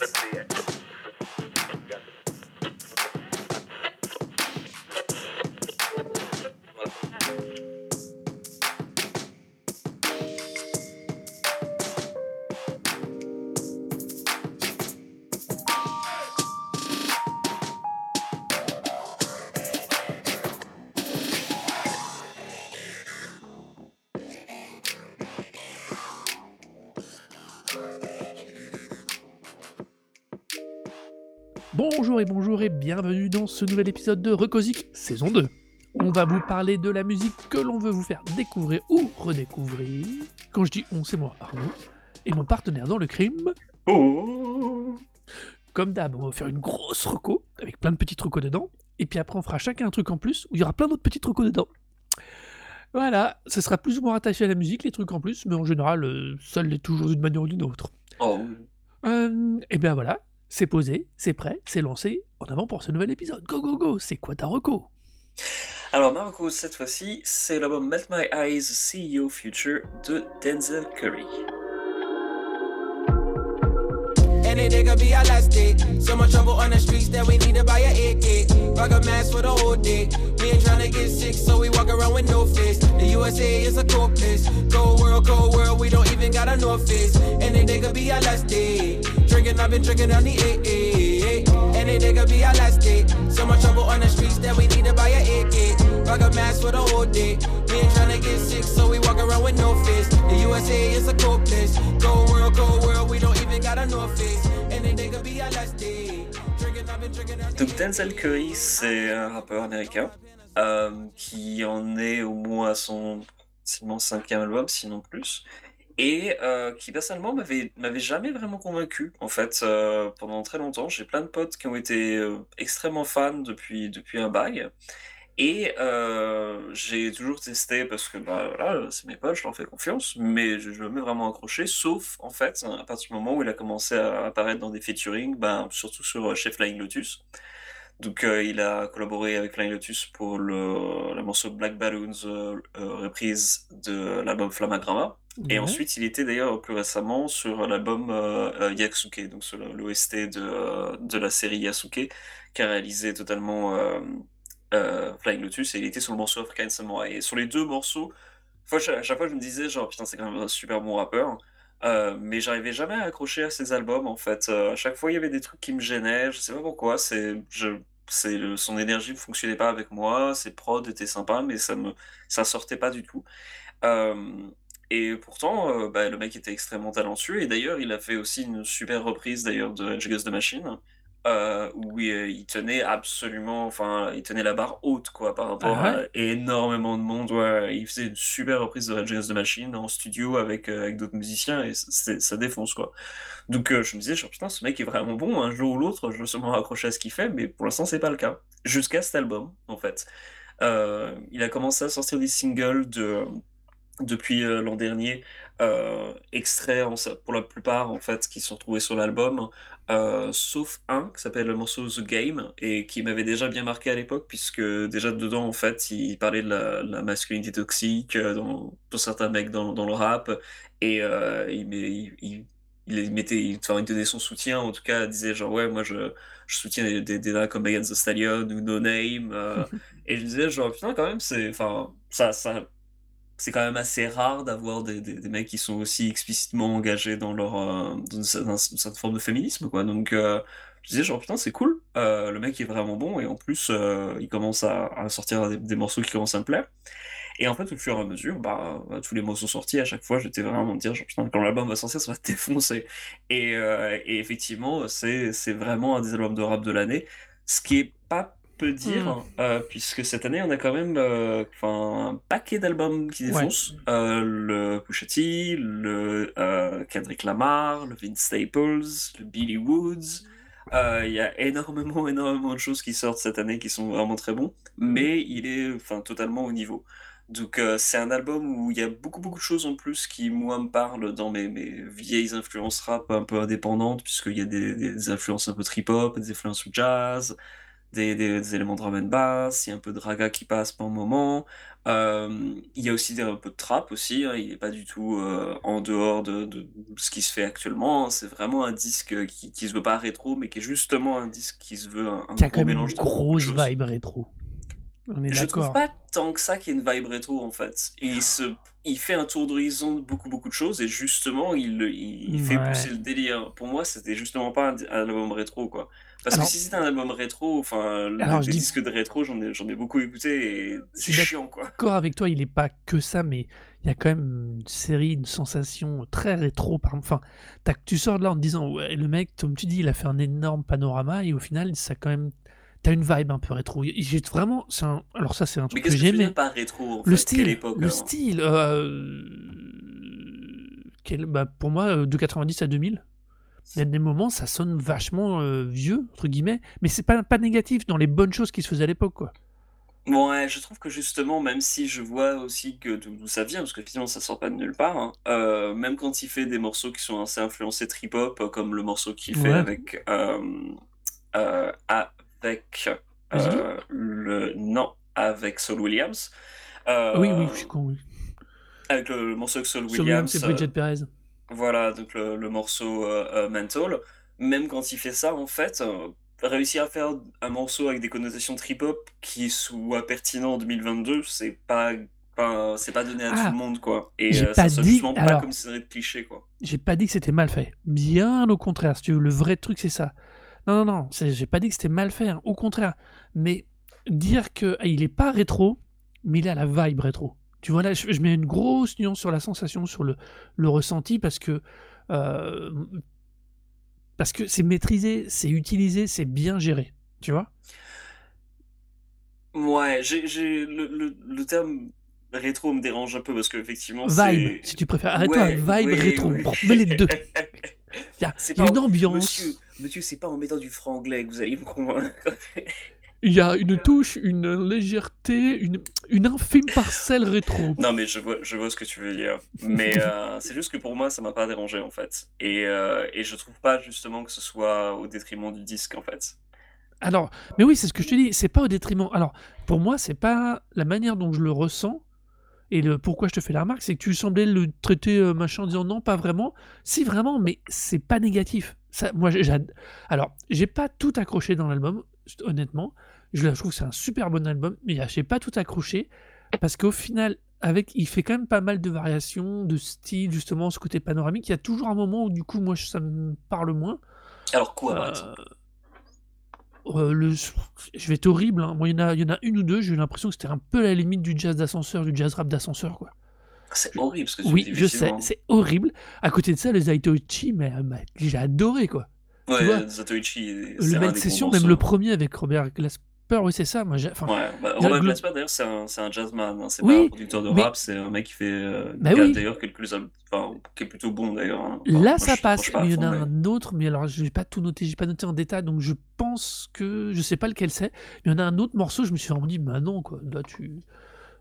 Let's see it. Bonjour et bonjour et bienvenue dans ce nouvel épisode de Recosic saison 2. On va vous parler de la musique que l'on veut vous faire découvrir ou redécouvrir. Quand je dis on, c'est moi, Arnaud, et mon partenaire dans le crime. Oh Comme d'hab, on va faire une grosse reco avec plein de petits recos dedans. Et puis après, on fera chacun un truc en plus où il y aura plein d'autres petits recos dedans. Voilà, ce sera plus ou moins rattaché à la musique, les trucs en plus, mais en général, euh, ça l'est toujours d'une manière ou d'une autre. Oh Euh, et bien voilà, c'est posé, c'est prêt, c'est lancé. En avant pour ce nouvel épisode. Go go go, c'est quoi ta reco? Alors Marco, cette fois-ci, c'est l'album Melt My Eyes, See Your Future de Denzel Curry. Any could be our last day. So much trouble on the streets that we need to buy a AK. Rock a mask for the whole day. We ain't tryna get sick, so we walk around with no face. The USA is a cold place. Cold world, cold world, we don't even got a north face. Any could be our last day. Drinking, I've been drinking on the AA. Any day could be our last day. So much trouble on the streets that we need to buy a AK. A mask for the whole day. We ain't tryna get sick, so we walk around with no face. The USA is a cold place. Cold world, cold world, we don't even got a north face. Any day could be our last day. Drinking, I've been drinking on the Donc Denzel Curry, c'est un rappeur américain euh, qui en est au moins à son cinquième album, sinon plus, et euh, qui personnellement m'avait m'avait jamais vraiment convaincu. En fait, euh, pendant très longtemps, j'ai plein de potes qui ont été euh, extrêmement fans depuis depuis un bail. Et j'ai toujours testé parce que bah, voilà, c'est mes potes, je leur fais confiance, mais je ne jamais vraiment accroché, sauf en fait à partir du moment où il a commencé à apparaître dans des featuring, ben, surtout sur chez Flying Lotus. Donc euh, il a collaboré avec Flying Lotus pour le, le morceau Black Balloons, euh, euh, reprise de l'album Flammagrama. Et Ouais. ensuite, il était d'ailleurs plus récemment sur l'album euh, Yasuke, donc sur l'OST de, de la série Yasuke, qui a réalisé totalement Flying Lotus, et il était sur le morceau African Samurai. Et sur les deux morceaux, à chaque fois, je me disais, genre, putain, c'est quand même un super bon rappeur. Euh, mais j'arrivais jamais à accrocher à ses albums, en fait. Euh, à chaque fois, il y avait des trucs qui me gênaient, je sais pas pourquoi. C'est, je, c'est son énergie ne fonctionnait pas avec moi, ses prods étaient sympas, mais ça me, ça sortait pas du tout. Et pourtant, euh, bah, le mec était extrêmement talentueux. Et d'ailleurs, il a fait aussi une super reprise d'ailleurs de Rage Against the Machine, euh, où il, il tenait absolument, enfin, il tenait la barre haute quoi par rapport Ah ouais? à énormément de monde. Ouais, il faisait une super reprise de Rage Against the Machine en studio avec euh, avec d'autres musiciens et ça défonce quoi. Donc euh, je me disais, genre, putain, ce mec est vraiment bon. Un jour ou l'autre, je vais sûrement raccrocher à ce qu'il fait, mais pour l'instant, c'est pas le cas. Jusqu'à cet album, en fait. Euh, il a commencé à sortir des singles de depuis euh, l'an dernier, euh, extraits en- pour la plupart en fait qui sont trouvés sur l'album, euh, sauf un qui s'appelle le morceau The Game et qui m'avait déjà bien marqué à l'époque puisque déjà dedans en fait il parlait de la, la masculinité toxique euh, dans, pour certains mecs dans, dans le rap et euh, il, il, il- il mettait, il, enfin, il donnait son soutien, en tout cas, il disait genre ouais moi je, je soutiens des, des, comme Megan Thee Stallion ou No Name euh, et je disais genre putain quand même c'est enfin ça ça c'est quand même assez rare d'avoir des, mecs qui sont aussi explicitement engagés dans leur euh, forme de féminisme quoi. Donc euh, je disais genre putain c'est cool. Euh, le mec est vraiment bon et en plus il commence à, sortir des, morceaux qui commencent à me plaire. Et en fait au fur et à mesure bah, bah, tous les morceaux sortis à chaque fois j'étais vraiment me dire genre putain quand l'album va sortir ça va défoncer. Et, et effectivement c'est c'est vraiment un des albums de rap de l'année. Ce qui est pas peu dire, Mm. euh, puisque cette année on a quand même euh, un paquet d'albums qui défoncent. Euh, le Pusha T, le Kendrick Lamar, le Vince Staples, le Billy Woods. Euh, Il y a énormément, énormément de choses qui sortent cette année qui sont vraiment très bons, mais il est enfin, totalement au niveau. Donc euh, c'est un album où il y a beaucoup, beaucoup de choses en plus qui, moi, me parlent dans mes, mes vieilles influences rap un peu indépendantes, puisqu'il y a des, des influences un peu trip-hop, des influences jazz, des, des- des éléments de drum and bass, il y a un peu de raga qui passe par moment. Euh, il y a aussi des- un peu de trap aussi, hein, il n'est pas du tout euh, en dehors de, de ce qui se fait actuellement. C'est vraiment un disque qui, qui se veut pas rétro, mais qui est justement un disque qui se veut un, un Qui a gros quand même une mélange de grosse vibe rétro. On est Je trouve pas tant que ça qu'il y ait une vibe rétro en fait. Il, se, il fait un tour d'horizon de beaucoup beaucoup de choses et justement il, il, il fait pousser le délire. Pour moi c'était justement pas un, un album rétro quoi. Parce Alors- que si c'était un album rétro, enfin le- Alors, je dis- disques de rétro j'en ai, beaucoup écouté et c'est chiant quoi. D'accord avec toi, il est pas que ça, mais il y a quand même une série, une sensation très rétro. Par... Enfin, tu sors de là en te disant, ouais, le mec, comme tu dis, il a fait un énorme panorama et au final, ça quand même. T'as une vibe un peu rétro. J'ai vraiment. c'est Un... Alors, ça, c'est un Mais truc que j'aimais. par rétro en Le fait? Style, le style, euh, quel- bah, pour moi, euh, de 90 à 2000, il y a des moments, ça sonne vachement euh, vieux, entre guillemets, mais c'est pas, pas négatif dans les bonnes choses qui se faisaient à l'époque, quoi. Bon, ouais, je trouve que justement, même si je vois aussi que d'où ça vient, parce que finalement ça sort pas de nulle part, hein, euh, même quand il fait des morceaux qui sont assez influencés trip-hop, euh, comme le morceau qu'il fait avec, euh, euh, avec le non, avec Saul Williams, oui, oui, je suis con, oui. avec le, le morceau avec Saul Williams, c'est euh, Bridget Perez. Voilà, donc le, le morceau euh, euh, Mental, même quand il fait ça, en fait, euh, réussir à faire un morceau avec des connotations trip-hop qui soit pertinent en 2022, c'est pas, pas- c'est pas donné à Ah, tout le monde, quoi. Et j'ai euh, ça pas sonne dit- justement pas alors- comme si c'était cliché, quoi. J'ai pas dit que c'était mal fait. Bien au contraire, si tu veux, le vrai truc, c'est ça. Non, non, non, j'ai pas dit que c'était mal fait, hein, au contraire. Mais dire que ah, il est pas rétro, mais il a la vibe rétro. Tu vois, là, je, je mets une grosse nuance sur la sensation, sur le, le ressenti, parce que euh, parce que c'est maîtrisé, c'est utilisé, c'est bien géré. Tu vois? Ouais, j'ai, j'ai, le, le, le terme rétro me dérange un peu parce qu'effectivement, Vibe, c'est... si tu préfères. Arrête-toi, Ouais, vibe ouais, rétro. ouais. Bon, mets les deux. Il y a, C'est il y a pas- une ambiance. Monsieur, monsieur, c'est pas en mettant du franglais que vous allez me convaincre. Il y a une touche, une légèreté, une, une infime parcelle rétro. Non, mais je vois, je vois ce que tu veux dire. Mais euh, c'est juste que pour moi, ça m'a pas dérangé en fait. Et, euh, et je trouve pas justement que ce soit au détriment du disque en fait. Alors, mais oui, c'est ce que je te dis, c'est pas au détriment. Alors, pour moi, c'est pas la manière dont je le ressens. Et le pourquoi je te fais la remarque, c'est que tu semblais le traiter euh, machin en disant non, pas vraiment. Si vraiment, mais c'est pas négatif. Ça, moi, j'ai- j'ad- alors, j'ai pas tout accroché dans l'album, honnêtement. Je, trouve que c'est un super bon album, mais j'ai pas tout accroché parce qu'au final, avec, il fait quand même pas mal de variations, de style, justement, ce côté panoramique. Il y a toujours un moment où du coup, moi, ça me parle moins. Alors quoi, par Euh, exemple? Euh, le, je vais être horrible. hein. Moi, il y, en a, il y en a une ou deux, j'ai eu l'impression que c'était un peu la limite du jazz d'ascenseur, du jazz rap d'ascenseur. quoi. C'est horrible ce que tu Oui, dis. je sais, c'est horrible. À côté de ça, les Aitoichi, mais, euh, mais j'ai adoré quoi. Ouais, vois, Zatoichi, c'est Le des Session, même le premier avec Robert Glasper, oui, c'est ça. Moi, j'ai- enfin, Ouais, bah, Robert Glasper d'ailleurs c'est un, c'est un jazzman, hein. c'est Oui, pas un producteur de mais- rap, c'est un mec qui fait euh, Bah qui a oui. d'ailleurs quelques enfin, qui est plutôt bon d'ailleurs. hein. Enfin, Là, moi, ça passe, mais il y en a un autre, mais alors je n'ai pas tout noté, j'ai pas noté en détail, donc je pense que je sais pas lequel c'est. Mais il y en a un autre morceau, je me suis vraiment dit, bah non, quoi, là tu.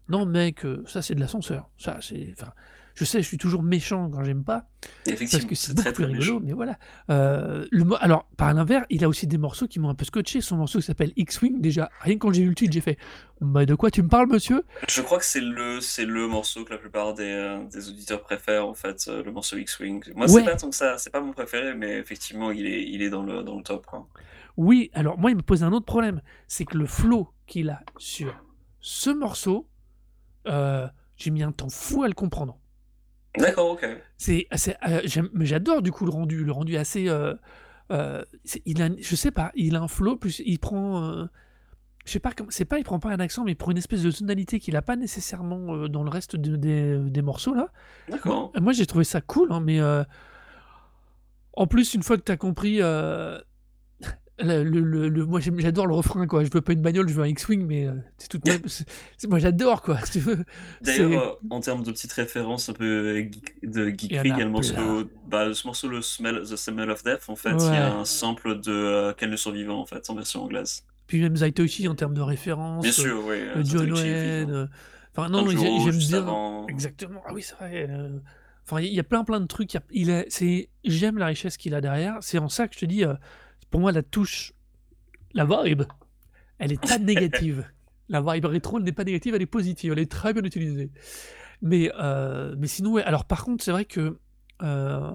Non, mec, euh, ça c'est de l'ascenseur. Ça, c'est. Enfin, je sais, je suis toujours méchant quand j'aime pas, parce Effectivement, que c'est beaucoup très plus rigolo, mais voilà. Euh, le, alors, par l'inverse, il a aussi des morceaux qui m'ont un peu scotché. Son morceau qui s'appelle X-Wing, déjà, rien que quand j'ai vu le titre, j'ai fait, bah de quoi tu me parles, monsieur? Je crois que c'est le, c'est le morceau que la plupart des, euh, des auditeurs préfèrent, en fait, euh, le morceau X-Wing. Moi, Ouais. c'est pas tant que ça, c'est pas mon préféré, mais effectivement, il est, il est dans, le, dans le top. Quoi. Oui, alors moi, il me pose un autre problème. C'est que le flow qu'il a sur ce morceau, j'ai mis un temps fou à le comprendre. D'accord, ok. C'est, c'est, euh, j'aime- mais j'adore du coup le rendu. Le rendu est assez. euh, euh, c'est- il a, je sais pas, il a un flow, plus il prend. euh, je sais pas, comment- c'est pas, il prend pas un accent, mais il prend une espèce de tonalité qu'il a pas nécessairement euh, dans le reste de- des, des morceaux là. D'accord. Moi, j'ai trouvé ça cool, hein, mais euh, en plus, une fois que tu as compris, euh, le, le- moi j'adore le refrain, quoi. Je veux pas une bagnole, je veux un X-Wing, mais euh, c'est tout. moi j'adore, quoi. si D'ailleurs, euh, en termes de petites références un peu euh, geek- de geekery, il a y a le morceau, plein. bah, ce morceau, le smell, The Smell of Death, en fait, il y a un sample de euh, Ken le Survivant, en fait, en version anglaise. Puis même Zaitoshi en termes de référence. Bien sûr, oui. John Wayne. Enfin, non, j'aime bien. avant. Exactement. Ah oui, c'est vrai. Enfin, il y a plein plein de trucs. il a- Il est, c'est, j'aime la richesse qu'il a derrière. C'est en ça que je te dis, pour moi, la touche, la vibe, Elle est pas négative. La vibe rétro, elle n'est pas négative, elle est positive, elle est très bien utilisée. Mais, euh, mais sinon, ouais. Alors, par contre, c'est vrai que euh,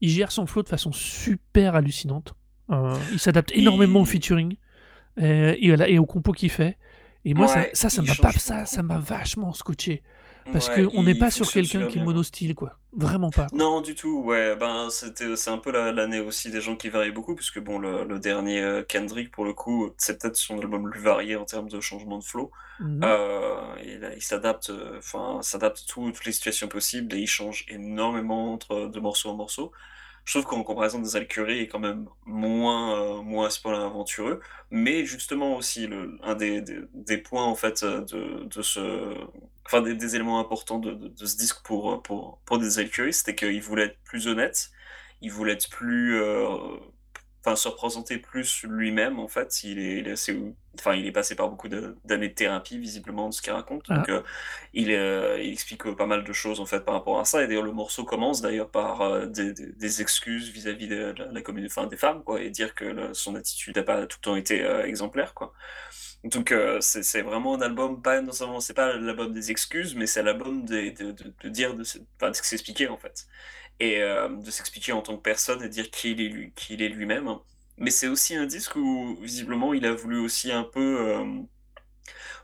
il gère son flow de façon super hallucinante. Euh, il s'adapte énormément au featuring et, voilà, et au compo qu'il fait. Et moi, ça, Ouais, ça, m'a ça, ça m'a vachement scotché. Parce Ouais, qu'on n'est pas sur quelqu'un qui est monostyle, quoi. Vraiment pas. Non, du tout, ouais, ben c'était c'est un peu la- l'année aussi des gens qui varient beaucoup, puisque bon, le, le dernier euh, Kendrick, pour le coup, c'est peut-être son album le plus varié en termes de changement de flow. Mhm. Euh, il, il s'adapte, euh, enfin, s'adapte tout- toutes les situations possibles et il change énormément entre de morceau en morceau. Je trouve qu'en comparaison des Alcurie est quand même moins, euh, moins point-là aventureux, mais justement aussi un des, des, points en fait euh, de, de ce, enfin des, éléments importants de, de, ce disque pour, pour, pour des Alcurie, c'était qu'il voulait être plus honnête, il voulait être plus, euh, enfin se représenter plus lui-même en fait. Il est, il est assez, enfin il est passé par beaucoup d'années de thérapie visiblement de ce qu'il raconte, Ah. donc euh, il, euh, il explique euh, pas mal de choses en fait par rapport à ça. Et d'ailleurs le morceau commence d'ailleurs par des, des, des excuses vis-à-vis de la, la communauté, enfin des femmes quoi, et dire que le- son attitude n'a pas tout le temps été exemplaire quoi. Donc c'est vraiment un album, pas non c'est pas l'album des excuses, mais c'est l'album de, dire, de s'expliquer en fait, et euh, de s'expliquer en tant que personne et dire qui il est lui-même. Mais c'est aussi un disque où visiblement il a voulu aussi un peu euh,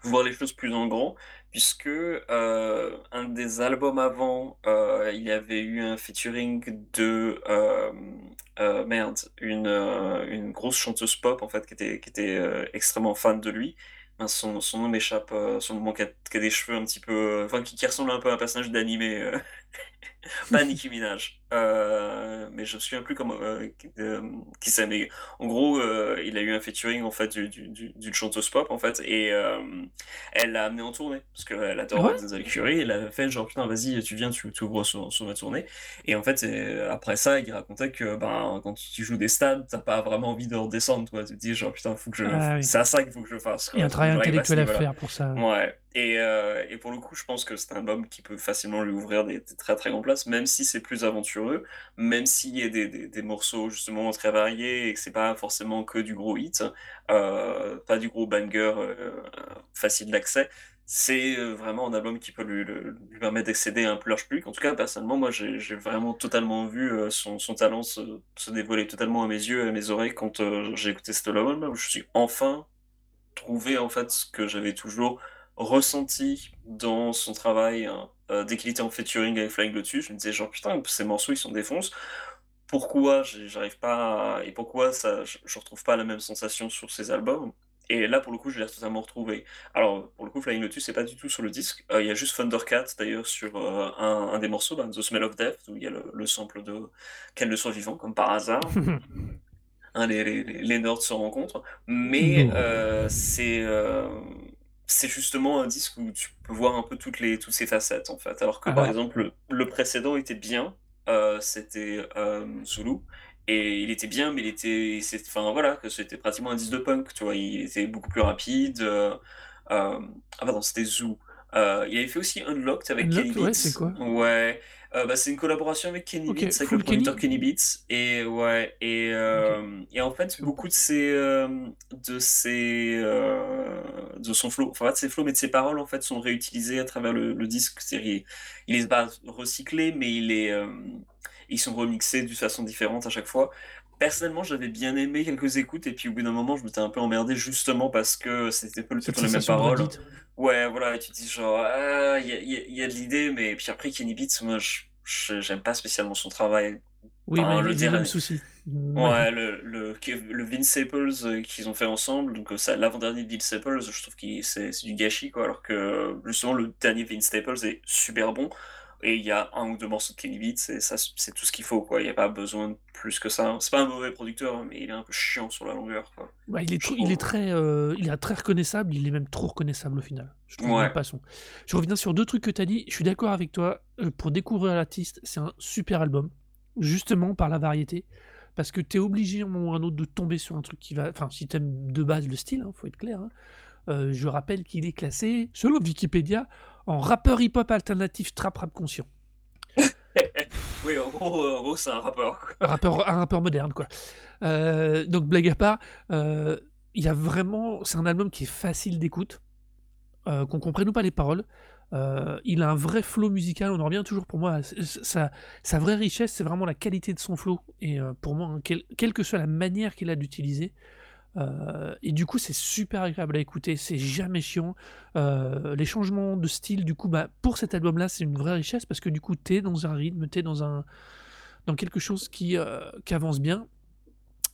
voir les choses plus en grand, puisque euh, un des albums avant, il avait eu un featuring de merde, une, une grosse chanteuse pop en fait qui était, qui était extrêmement fan de lui. Mince, Son, son nom m'échappe, son nom qui a, des cheveux un petit peu, enfin qui ressemble un peu à un personnage d'animé, euh, pas Nicki Minaj, euh, mais je me souviens plus comment euh, qui, euh, qui c'est, mais en gros, euh, il a eu un featuring en fait du- du- du- d'une chanteuse pop en fait, et euh, elle l'a amené en tournée parce qu'elle adore Ouais? Denzel Curry. Elle a fait genre putain vas-y tu viens tu t'ouvres sur, sur ma tournée. Et en fait après ça il racontait que ben quand tu joues des stades t'as pas vraiment envie de redescendre toi. Tu te dis genre putain faut que je Ah oui. c'est à ça qu'il faut que je fasse. Il y a un quoi. travail intellectuel à faire pour ça. Ouais, et, euh, et pour le coup, je pense que c'est un album qui peut facilement lui ouvrir des, des très très grandes places, même si c'est plus aventureux, même s'il y a des, morceaux justement très variés et que c'est pas forcément que du gros hit, euh, pas du gros banger euh, facile d'accès. C'est euh, vraiment un album qui peut lui, lui permettre d'accéder à un plus large public. En tout cas, personnellement, moi, j'ai vraiment totalement vu son, talent se, dévoiler totalement à mes yeux et à mes oreilles quand j'ai écouté cet album. Je suis enfin trouvé en fait ce que j'avais toujours ressenti dans son travail hein, euh, dès qu'il était en featuring avec Flying Lotus. Je me disais genre putain ces morceaux ils sont défonce. Pourquoi j'arrive pas à- et pourquoi ça je, je retrouve pas la même sensation sur ces albums? Et là pour le coup je l'ai totalement retrouvé. Alors pour le coup Flying Lotus c'est pas du tout sur le disque. Euh, Il y a juste Thundercat d'ailleurs sur euh, un, un des morceaux, ben, The Smell of Death où il y a le, le sample de Quel le soit vivant comme par hasard hein, les, les, les- les nerds se rencontrent, mais euh, c'est c'est justement un disque où tu peux voir un peu toutes les toutes ces facettes en fait. Alors que par Alors- exemple le, le précédent était bien, euh, c'était euh, Zulu. Et il était bien, mais il était, enfin voilà, que c'était pratiquement un disque de punk, tu vois. Il était beaucoup plus rapide. euh, euh, ah pardon, c'était Zoo. Il avait fait aussi Unlocked avec Unlocked, Kenny ouais, c'est quoi? Ouais, euh, bah, c'est une collaboration avec Kenny Beats, avec le producteur Kenny Kenny Beats. Et ouais, et, euh, et en fait, beaucoup de ses, euh, de ses, de son flow, enfin de ses flows, mais de ses paroles en fait sont réutilisées à travers le, le disque. Il, il est pas recyclé, mais il est, ils sont remixés d'une façon différente à chaque fois. Personnellement, j'avais bien aimé quelques écoutes, et puis au bout d'un moment, je m'étais un peu emmerdé justement parce que c'était pas Cette tout les mêmes paroles. Ouais, voilà, et tu te dis genre, ah, il y a, il y y a de l'idée, mais puis après, Kenny Beats, moi, j'aime pas spécialement son travail. Oui, Enfin, mais le le même souci. Ouais, le, le, le Vince Staples euh, qu'ils ont fait ensemble, donc euh, ça, l'avant-dernier de Vince Staples, je trouve que c'est c'est du gâchis, quoi, alors que justement, le dernier Vince Staples est super bon, et il y a un ou deux morceaux de Kenny Beats, et ça, c'est tout ce qu'il faut, quoi, il n'y a pas besoin de plus que ça. C'est pas un mauvais producteur, hein, mais il est un peu chiant sur la longueur, quoi. Bah, il, est il très, euh, il est très reconnaissable, il est même trop reconnaissable au final. Je trouve Ouais. même pas son. Je reviens sur deux trucs que tu as dit. Je suis d'accord avec toi. euh, pour découvrir l'artiste, c'est un super album, justement par la variété. Parce que tu es obligé, à un moment ou à un autre, de tomber sur un truc qui va. Enfin, si t'aimes de base le style, hein, faut être clair. hein. Euh, je rappelle qu'il est classé, selon Wikipédia, en rappeur hip-hop alternatif trap rap conscient. Oui, en gros, euh, en gros c'est un rappeur. Un rappeur, un rappeur moderne, quoi. Euh, donc, blague à part, euh, il y a vraiment c'est un album qui est facile d'écoute, heu, qu'on comprenne ou pas les paroles. Il a un vrai flow musical, on en revient toujours pour moi sa sa vraie richesse, c'est vraiment la qualité de son flow et pour moi, hein, quelle que soit la manière qu'il a d'utiliser, heu et du coup, c'est super agréable à écouter, c'est jamais chiant. Heu, les changements de style, du coup, bah, pour cet album-là, c'est une vraie richesse parce que du coup, tu es dans un rythme, tu es dans un dans quelque chose qui, heu, qui avance bien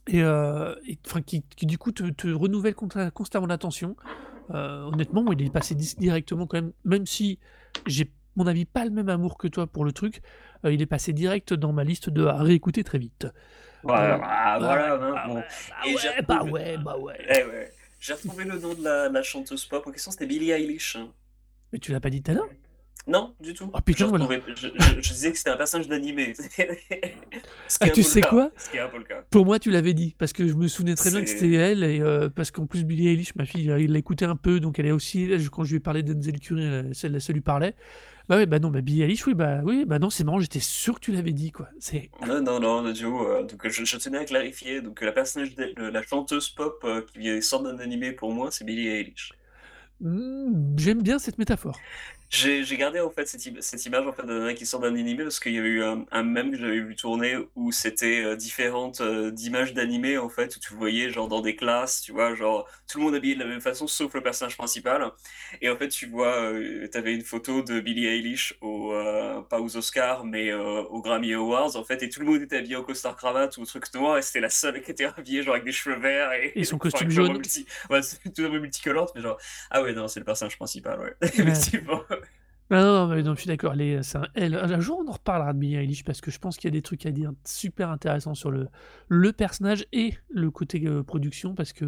et enfin qui qui du coup te renouvelle constamment l'attention. Honnêtement, il est passé directement quand même, même si j'ai, mon avis, pas le même amour que toi pour le truc, il est passé direct dans ma liste de à réécouter très vite. Voilà, bah, bah ouais, voilà, hein, bah bon bah et ouais, bah ouais, bah ouais. eh ouais, j'ai retrouvé le nom de la la chanteuse pop en question, c'était Billie Eilish. Mais tu l'as pas dit tout à l'heure? Non, du tout. Oh putain, voilà. je je je disais que c'était un personnage d'animé. Ah, tu sais quoi? Pour moi, tu l'avais dit, parce que je me souvenais très bien que c'était elle et heu, parce qu'en plus Billie Eilish, ma fille, elle l'écoutait un peu, donc elle est aussi elle, quand je lui ai parlé de Denzel Curry, heu, ça ça lui parlait. Bah ouais, bah non, bah Billie Eilish, oui, bah oui, bah non, c'est marrant, j'étais sûr que tu l'avais dit, quoi. C'est Non, non, non, du coup, heu, donc je je tenais à clarifier, donc la personnage de la chanteuse pop, heu, qui sort d'un animé pour moi, c'est Billie Eilish. Mmh, j'aime bien cette métaphore. J'ai j'ai gardé en fait cette im cette image en fait nana qui sort d'un animé parce qu'il y avait eu un un mème que j'avais vu tourner où c'était, heu, différentes, heu, d'images d'animé en fait, où tu voyais genre dans des classes, tu vois? Genre tout le monde habillé de la même façon sauf le personnage principal et en fait tu vois, heu, tu avais une photo de Billie Eilish aux, heu, pas aux Oscars mais, heu, aux Grammy Awards en fait et tout le monde était habillé en costard cravate ou truc noir et c'était la seule qui était habillée genre avec des cheveux verts et Et son costume jaune. multi ouais, tout multicolore mais genre ah ouais, non, c'est le personnage principal, ouais, Ouais. effectivement. Non, non, non, mais non, je suis d'accord, c'est un jour, on en reparlera de Billie Eilish parce que je pense qu'il y a des trucs à dire super intéressants sur le le personnage et le côté, heu, production parce que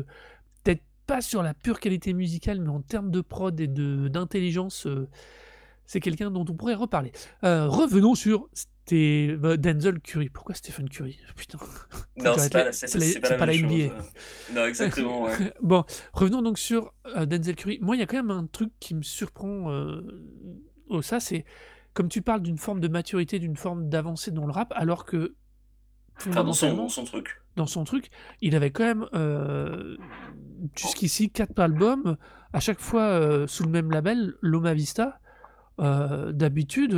peut-être pas sur la pure qualité musicale, mais en termes de prod et de d'intelligence, heu, c'est quelqu'un dont on pourrait reparler. Heu, revenons sur Sté bah, Denzel Curry. Pourquoi Stephen Curry? Putain, Non, c'est pas la c'est c'est pas les c'est pas c'est la pas même la chose, NBA. heu, non, exactement, ouais. Bon, revenons donc sur, Denzel Curry. Moi, il y a quand même un truc qui me surprend, au ça, c'est comme tu parles d'une forme de maturité, d'une forme d'avancée dans le rap, alors que Enfin, dans son truc. dans son truc, il avait quand même, heu, jusqu'ici 4 albums, à chaque fois, heu, sous le même label, Loma Vista. Heu, d'habitude,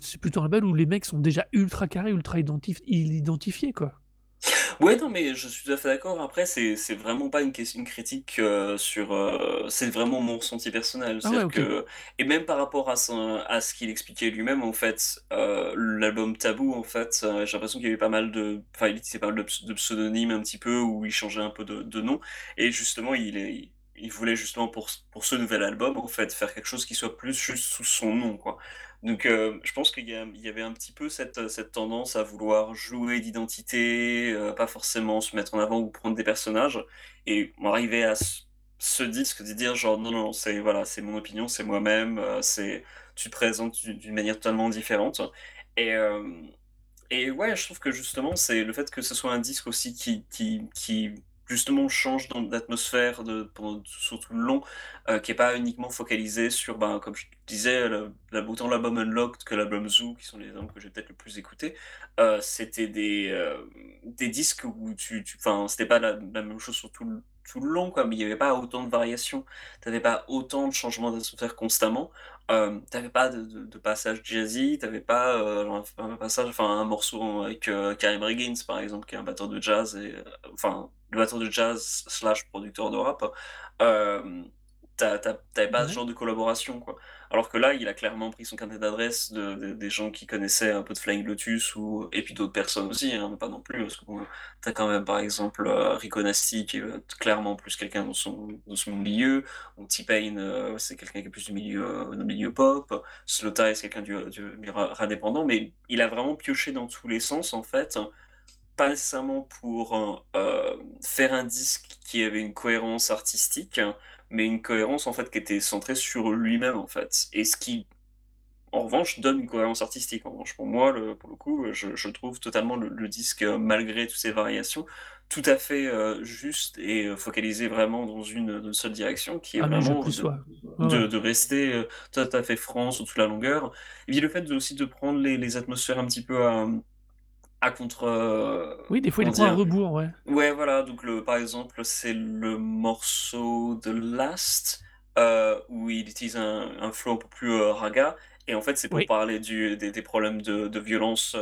c'est plutôt un label où les mecs sont déjà ultra carrés, ultra identif identifiés, quoi. Ouais, non, mais je suis tout à fait d'accord. Après, c'est c'est vraiment pas une ques une critique, heu, sur, heu c'est vraiment mon ressenti personnel. Ah ouais, C'est-à-dire OK. que et même par rapport à son à ce qu'il expliquait lui-même, en fait, heu, l'album Taboo, en fait, j'ai l'impression qu'il y avait pas mal de enfin, il utilisait pas mal de ps de pseudonymes un petit peu, où il changeait un peu de de nom et justement, il est il voulait justement pour pour ce nouvel album, en fait, faire quelque chose qui soit plus juste sous son nom, quoi. Donc heu, je pense qu'il y y avait un petit peu cette, cette tendance à vouloir jouer d'identité, heu, pas forcément se mettre en avant ou prendre des personnages et bon, arriver à ce disque, de dire genre: «Non, non, c'est voilà, c'est mon opinion, c'est moi-même, heu, c'est tu te présentes d'u d'une manière totalement différente» et et ouais, je trouve que justement, c'est le fait que ce soit un disque aussi qui qui justement change d'atmosphère pendant sur tout le long, heu, qui est pas uniquement focalisé sur, ben, comme je disais, la autant l'album Unlocked que l'album Zoo, qui sont les albums que j'ai peut-être le plus écoutés, heu, c'était des, hem, des disques où tu enfin, c'était pas la même chose sur tout le tout le long, quoi, mais il y avait pas autant de variations. Tu avais pas autant de changements d'atmosphère constamment. Tu avais pas de de de passages jazzy, tu pas, un passage enfin un morceau avec, Karim Reggins, par exemple, qui est un batteur de jazz enfin, le batteur de jazz slash producteur de rap, hem, tu as tu as tu avais pas ce genre de collaboration, quoi. Alors que là, il a clairement pris son carnet de de des gens qui connaissaient un peu de Flying Lotus ou et puis d'autres personnes aussi, hein, mais pas non plus, parce que bon, tu as quand même, par exemple, heu, Rico Nasty qui est, heu, clairement plus quelqu'un dans son dans son milieu, ou T-Pain, heu, c'est quelqu'un qui est plus du milieu, du milieu pop, Slowthai, c'est quelqu'un du, du milieu indépendant, mais il a vraiment pioché dans tous les sens, en fait, pas nécessairement pour, heu, faire un disque qui avait une cohérence artistique, mais une cohérence, en fait, qui était centrée sur lui-même, en fait et ce qui, en revanche, donne une cohérence artistique. En revanche, pour moi, le pour le coup, je je trouve totalement le le disque, malgré toutes ces variations, tout à fait, juste et focalisé vraiment dans une, seule direction qui est Ah vraiment de ouais. Ouais, ouais. de de rester, tout à fait franc sur toute la longueur et puis le fait de aussi de prendre les les atmosphères un petit peu à à contre. euh, Oui, des fois, il prend un rebours, ouais. Ouais, voilà. Donc, le, par exemple, c'est le morceau de Last euh, où il utilise un, un flow un peu plus euh, raga. Et en fait, c'est pour Oui. parler du, des, des problèmes de, de violence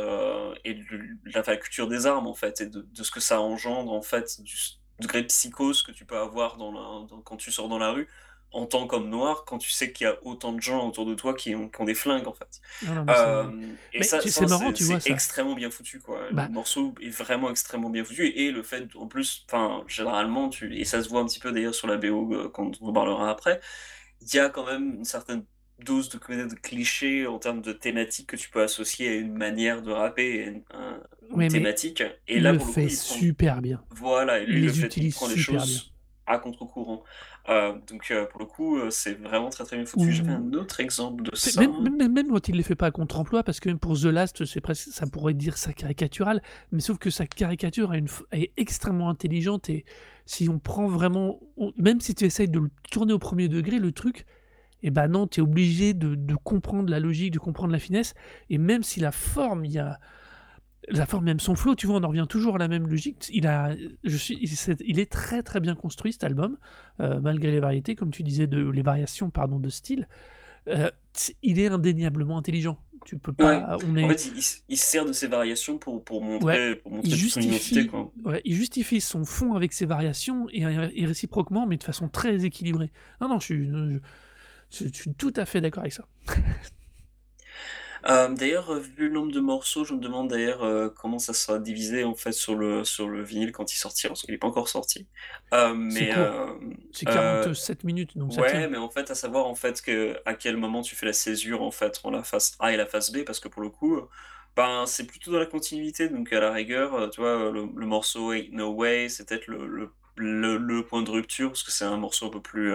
et de, de la culture des armes, en fait, et de, de ce que ça engendre, en fait, du degré de psychose que tu peux avoir dans la, dans- quand tu sors dans la rue en tant qu'homme noir, quand tu sais qu'il y a autant de gens autour de toi qui ont, qui ont des flingues, en fait. Non, non, mais c'est- Euh, et Mais ça, c'est marrant, tu vois, c'est extrêmement bien foutu, quoi. Bah. Le morceau est vraiment extrêmement bien foutu. Et le fait, en plus, enfin, généralement, tu, et ça se voit un petit peu d'ailleurs sur la BO euh, quand on en parlera après, il y a quand même une certaine dose de, de clichés en termes de thématiques que tu peux associer à une manière de rapper, une, Ouais, thématique. Et il là, le pour le coup, fait prend, super bien. voilà, et lui, Il le les fait, il utilise prend les choses à contre-courant. Euh, donc, euh, pour le coup, euh, c'est vraiment très très bien foutu. J'avais un autre exemple de ça. Même, même, quand il ne les fait pas à contre-emploi, parce que même pour The Last, c'est presque, ça pourrait dire ça caricatural, mais sauf que sa caricature une est extrêmement intelligente et si on prend vraiment, on- même si tu essayes de le tourner au premier degré, le truc, et ben non, tu es obligé de, de comprendre la logique, de comprendre la finesse, et même si la forme, il y a la forme, même son flow, tu vois, on en revient toujours à la même logique. Il, a, je suis, il, est très très bien construit cet album, euh, malgré les variétés, comme tu disais, de, les variations pardon, de style. Euh, il est indéniablement intelligent. Tu peux pas. On est, En fait, il, il sert de ces variations pour, pour montrer, pour montrer il toute son identité. justifie, Quoi. ouais, il justifie son fond avec ses variations et, et réciproquement, mais de façon très équilibrée. Non, non, je suis, je, je- je suis tout à fait d'accord avec ça. Euh, d'ailleurs, euh, vu le nombre de morceaux, je me demande d'ailleurs euh, comment ça sera divisé en fait sur le, sur le vinyle quand il sortira, parce qu'il n'est pas encore sorti. C'est mais C'est euh, 47 minutes, donc ça ouais, tient. mais en fait, à savoir en fait que à quel moment tu fais la césure en fait entre la face A et la face B, parce que pour le coup, ben c'est plutôt dans la continuité, donc à la rigueur, tu vois, le, le morceau Ain't No Way, c'est peut-être le, le, point de rupture, parce que c'est un morceau un peu plus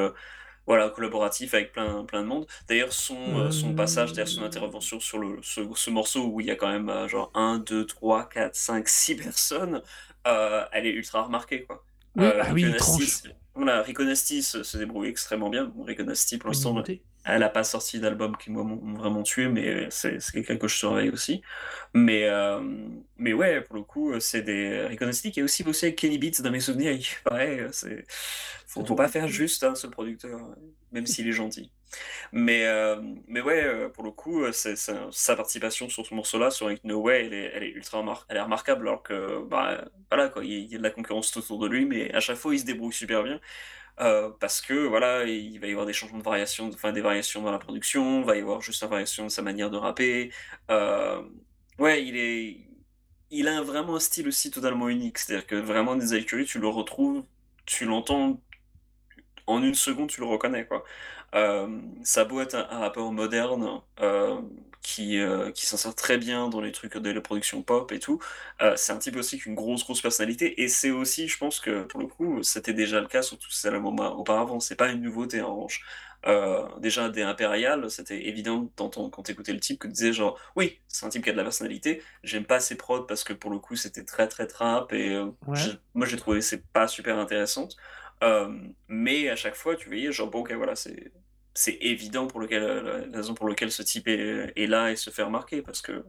voilà, collaboratif avec plein, plein de monde. D'ailleurs, son, euh, son passage, d'ailleurs, son intervention sur le, ce, ce morceau où il y a quand même euh, genre 1, 2, 3, 4, 5, 6 personnes, euh, elle est ultra remarquée, quoi. Oui, Euh, ah oui, Rico. Nasty, voilà, Rico Nasty se, se débrouille extrêmement bien. Bon, Rico Nasty, pour l'instant. Elle n'a pas sorti d'album qui m'ont vraiment tué, mais c'est quelqu'un que je surveille aussi. Mais, euh, mais ouais, pour le coup, c'est des Rico Nasty qui a aussi bossé avec Kenny Beats dans mes souvenirs. Il paraît, c'est faut, pas faire juste un seul producteur, même s'il est gentil. Mais, euh, mais ouais, euh, pour le coup, c'est- sa participation sur ce morceau-là, sur Ain't No Way, elle est, ultra remarquable, alors que, bah, voilà, quoi, il y a de la concurrence autour de lui, mais à chaque fois, il se débrouille super bien. Euh, parce que voilà, il va y avoir des changements de variation, enfin des variations dans la production, il va y avoir juste la variation de sa manière de rapper. Euh, ouais, il est, il a vraiment un style aussi totalement unique. C'est-à-dire que vraiment des Curie, tu le retrouves, tu l'entends en une seconde, tu le reconnais quoi. Euh, ça a beau être un, un rappeur moderne qui, euh, qui s'en sert très bien dans les trucs de la production pop et tout, euh, c'est un type aussi qui a une grosse grosse personnalité et c'est aussi, je pense que pour le coup, c'était déjà le cas surtout ces albums auparavant. C'est pas une nouveauté en revanche. Euh, déjà des Impérial, c'était évident d'entendre quand t'écoutais le type que tu disais genre oui, c'est un type qui a de la personnalité. J'aime pas ses prods parce que pour le coup c'était très très trap et euh, Ouais. moi j'ai trouvé c'est pas super intéressante. Mais à chaque fois tu voyais genre bon ok voilà c'est c'est évident pour lequel la la raison pour laquelle ce type est, est là et se fait remarquer parce que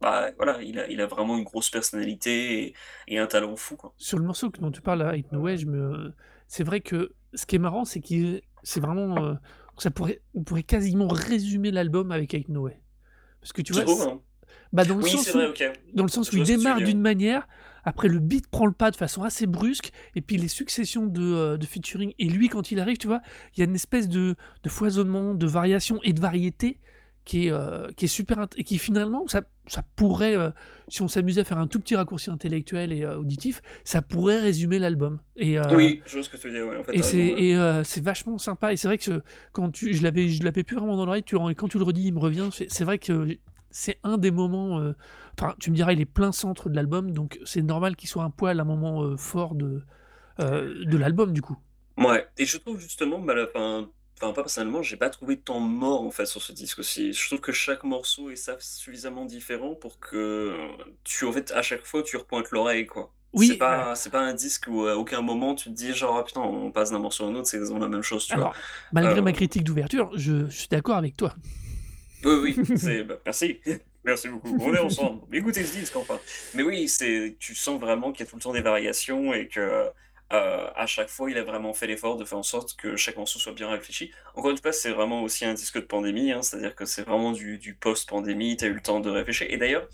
bah voilà il a il a vraiment une grosse personnalité et, et un talent fou quoi. Sur le morceau dont tu parles, là, Ain't No Way, je me... c'est vrai que ce qui est marrant, c'est c'est vraiment. euh, ça pourrait, on pourrait quasiment résumer l'album avec Ain't No Way. Parce que tu vois, c'est- hein bah dans le Oui sens où, vrai dans le sens où il démarre d'une manière, après le beat prend le pas de façon assez brusque, et puis les successions de, euh, de featuring, et lui quand il arrive, tu vois, il y a une espèce de, de foisonnement, de variation et de variété qui est, euh, qui est super, et qui finalement, ça, ça pourrait, euh, si on s'amusait à faire un tout petit raccourci intellectuel et euh, auditif, ça pourrait résumer l'album. Et, Oui je vois ce que tu veux dire ouais, en fait et ouais. c'est vachement sympa et c'est vrai que quand tu je l'avais plus vraiment dans l'oreille tu quand tu le redis il me revient c'est vrai que c'est un des moments euh, enfin tu me diras il est plein centre de l'album donc c'est normal qu'il soit un poil un moment euh, fort de euh, de l'album du coup Ouais, et je trouve justement, bah, la- enfin, enfin, pas personnellement, j'ai pas trouvé de temps mort en fait sur ce disque aussi. Je trouve que chaque morceau est ça- suffisamment différent pour que tu, en fait, à chaque fois, tu repointes l'oreille, quoi. Oui, C'est pas, c'est pas un disque où à aucun moment tu te dis genre, ah, putain, on passe d'un morceau à un autre, c'est exactement la même chose, tu vois. alors malgré Euh, ma critique d'ouverture je, je suis d'accord avec toi Oui, bah, merci. Merci beaucoup. On est ensemble. Écoutez ce disque enfin. Mais oui, c'est tu sens vraiment qu'il y a tout le temps des variations et que, heu, à chaque fois, il a vraiment fait l'effort de faire en sorte que chaque morceau soit bien réfléchi. Encore une fois, c'est vraiment aussi un disque de pandémie, hein, c'est-à-dire que c'est vraiment du du post-pandémie, tu as eu le temps de réfléchir et d'ailleurs,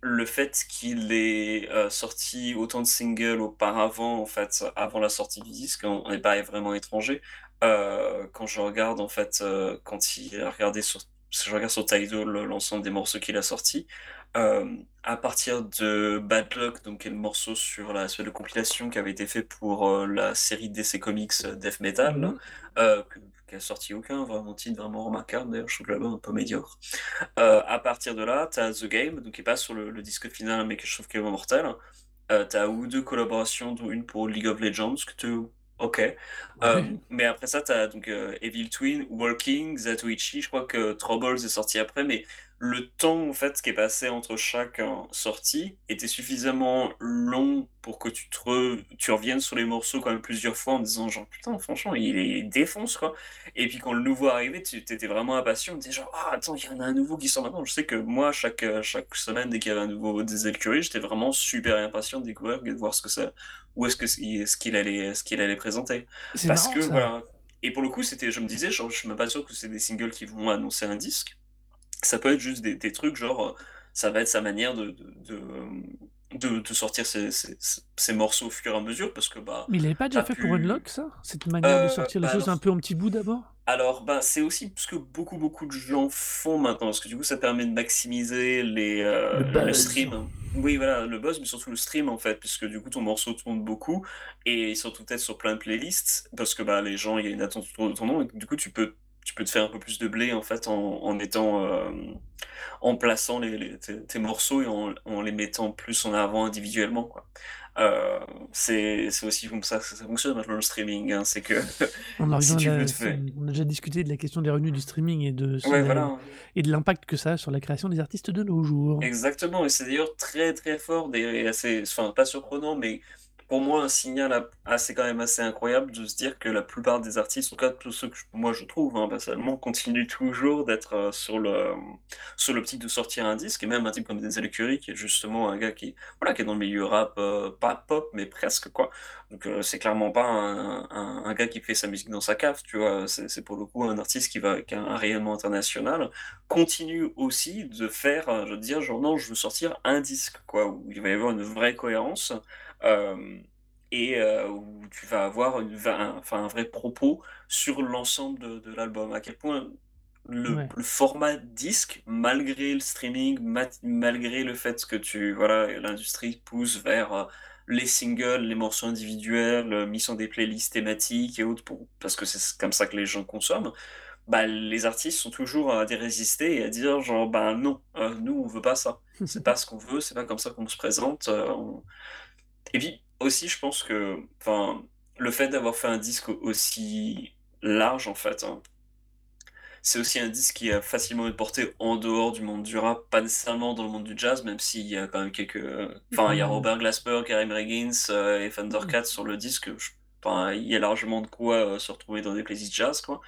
le fait qu'il ait, heu, sorti autant de singles auparavant, en fait, avant la sortie du disque, on n'est pas vraiment étranger. Heu, quand je regarde, en fait, quand il a regardé sur si je regarde sur Tidal l'ensemble des morceaux qu'il a sortis, hem, à partir de Bad Luck, donc qui est le morceau sur la suite de compilation qui avait été fait pour, heu, la série DC Comics Death Metal, que qui a sorti aucun vraiment titre vraiment remarquable, d'ailleurs je trouve l'album un peu médiocre. À partir de là, tu as The Game, donc qui est pas sur le le disque final, mais que je trouve qui est mortel. Tu as 1 ou 2 collaborations, dont une pour League of Legends, que te OK. Hem, mais après ça, tu as donc, heu, Evil Twin, Walking, Zatoichi, je crois que Troubles est sorti après, mais le temps, en fait, qui est passé entre chaque, heu, sortie était suffisamment long pour que tu te re tu reviennes sur les morceaux quand même plusieurs fois en disant genre: «Putain, franchement, il il défonce, quoi» et puis quand le nouveau arrivait, tu étais vraiment impatient, tu genre: «Ah attends, il y en a un nouveau qui sort maintenant». Je sais que moi, chaque, heu, chaque semaine, dès qu'il y avait un nouveau des Valkyries, j'étais vraiment super impatient de découvrir et de voir ce que ça où est-ce que ce qu'il allait ce qu'il allait présenter. C'est Parce marrant que ça. voilà et pour le coup, c'était je me disais genre: «Je suis même pas sûr que c'est des singles qui vont annoncer un disque». Ça peut être juste des des trucs genre, heu, ça va être sa manière de de de, de sortir ses ses ses ses morceaux au fur et à mesure parce que, bah, Mais il l'avait pas déjà fait pour Unlock ça? Cette manière de heu, sortir les bah, choses un peu en petits bouts d'abord? alors, bah, c'est aussi ce que beaucoup, beaucoup de gens font maintenant, parce que du coup, ça permet de maximiser les, Le stream. Oui, voilà, le buzz, mais surtout le stream, en fait, puisque du coup, ton morceau tourne beaucoup et surtout peut-être sur plein de playlists parce que, bah, les gens, il y a une attente autour de ton nom et du coup, tu peux tu peux te faire un peu plus de blé, en fait, en en étant, hem, en plaçant les les tes tes morceaux et en en les mettant plus en avant individuellement, quoi. Heu, c'est aussi comme ça que ça fonctionne maintenant le streaming, hein, c'est que On si veux te a déjà discuté de la question des revenus du streaming et de ce Ouais, la voilà. et de l'impact que ça a sur la création des artistes de nos jours. Exactement et c'est d'ailleurs très, très fort et assez enfin, pas surprenant, mais pour moi, un signal assez quand même assez incroyable de se dire que la plupart des artistes, en tout cas tous ceux que moi je trouve, hein, continuent toujours d'être, heu, sur le, sur l'optique de sortir un disque et même un type comme Denzel Curry qui est justement un gars qui, voilà, qui est dans le milieu rap, heu, pas pop, mais presque, quoi. Donc heu, c'est clairement pas un gars qui fait sa musique dans sa cave, tu vois? C'est pour le coup un artiste qui va qui a un rayonnement international, continue aussi de faire, heu, de dire genre: «Non, je veux sortir un disque», quoi, où il va y avoir une vraie cohérence, et où tu vas avoir une un enfin, un vrai propos sur l'ensemble de de l'album. À quel point le Ouais. le format disque, malgré le streaming, malgré le fait que tu voilà, l'industrie pousse vers, les singles, les morceaux individuels, mis sur des playlists thématiques et autres pour parce que c'est comme ça que les gens consomment. Bah, les artistes sont toujours à résister et à dire genre: «Ben non, nous on veut pas ça. C'est pas ce qu'on veut, c'est pas comme ça qu'on se présente, heu, on» et puis aussi je pense que le fait d'avoir fait un disque aussi large en fait, hein c'est aussi un disque qui a facilement une portée en dehors du monde du rap, pas nécessairement dans le monde du jazz, même s'il y a quand même quelques, enfin il y a Mmh. Robert Glasper, Karimo Reagins, heu et. Thundercat sur le disque, enfin il y a largement de quoi, heu, se retrouver dans des playlists jazz, quoi.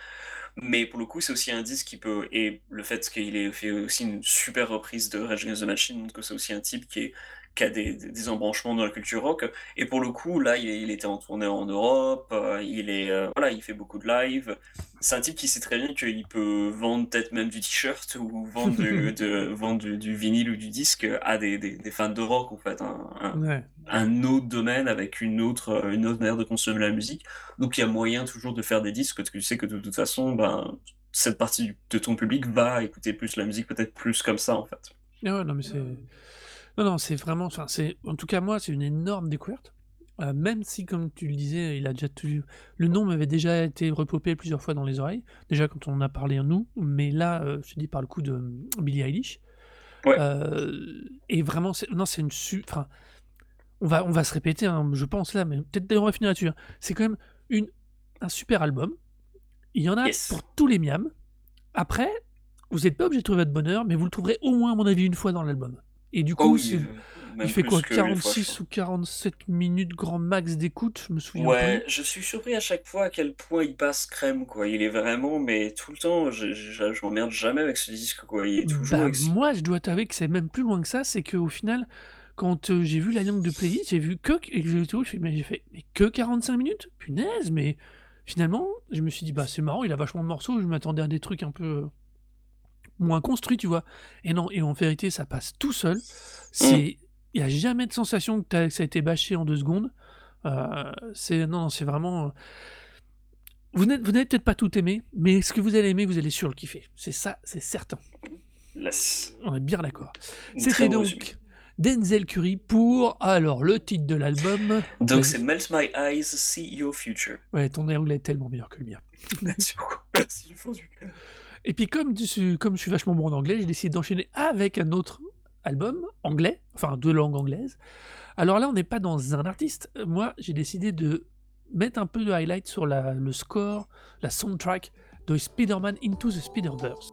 Mais pour le coup, c'est aussi un disque qui peut et le fait qu'il ait fait aussi une super reprise de Rage Against the Machine montre que c'est aussi un type qui est qui a des des des embranchements dans la culture rock et pour le coup, là, il il était en tournée en Europe, heu, il est, heu, voilà, il fait beaucoup de live. C'est un type qui sait très bien qu'il peut vendre peut-être même du t-shirt ou vendre du de vendre du du vinyle ou du disque à des des des fans de rock, en fait, un un Ouais. un autre domaine avec une autre, une autre manière de consommer la musique. Donc il y a moyen toujours de faire des disques que tu sais que de toute façon, ben, cette partie de ton public va écouter plus la musique, peut-être plus comme ça, en fait. Ah ouais, non mais c'est non, non, c'est vraiment enfin, c'est en tout cas moi, c'est une énorme découverte, heu, même si comme tu le disais, il a déjà le nom m'avait déjà été repopé plusieurs fois dans les oreilles. Déjà quand on en a parlé nous, mais là, heu, je te dis par le coup de, mmh, Billie Eilish, Ouais. heu et vraiment c'est non, c'est une su enfin, on va on va se répéter, hein, je pense là, mais peut-être d'ailleurs on va finir là-dessus, hein. C'est quand même une un super album. Il y en a Yes. pour tous les miams. Après, vous êtes pas obligés de trouver votre bonheur, mais vous le trouverez au moins à mon avis une fois dans l'album et du Oh coup, oui, Il fait quoi? que les fois, je 46 crois. ou 47 minutes grand max d'écoute? Je me souviens Ouais, plus. je suis surpris à chaque fois à quel point il passe crème, quoi. Il est vraiment, mais tout le temps, je, je, je m'emmerde jamais avec ce disque, quoi. Il est toujours Bah, ex- moi, je dois t'avouer que c'est même plus loin que ça, c'est qu'au final, quand, heu, j'ai vu la ligne de playlist, j'ai vu que et j'ai fais mais j'ai fait: «Mais que 45 minutes? Punaise!» mais finalement, je me suis dit: «Bah, c'est marrant, il a vachement de morceaux». Je m'attendais à des trucs un peu, moins construits, tu vois? Et non, et en vérité, ça passe tout seul. Mm. C'est il y a jamais de sensation que as que ça a été bâché en 2 secondes. Heu, c'est non, c'est vraiment, heu vous n'êtes vous peut-être pas tout aimer, mais ce que vous allez aimer, vous allez sûr le kiffer. C'est ça, c'est certain. On est bien d'accord. C'était résumé. donc Denzel Curry pour alors le titre de l'album. Donc c'est Melt My Eyes, See Your Future. Ouais, ton anglais est tellement meilleur que le mien. Merci beaucoup. Merci du fond du cœur. Et puis comme je suis vachement bon en anglais, j'ai décidé d'enchaîner avec un autre album anglais, enfin de langue anglaise. Alors là, on n'est pas dans un artiste. Moi, j'ai décidé de mettre un peu de highlight sur la le score, la soundtrack de Spider-Man Into the Spider-Verse.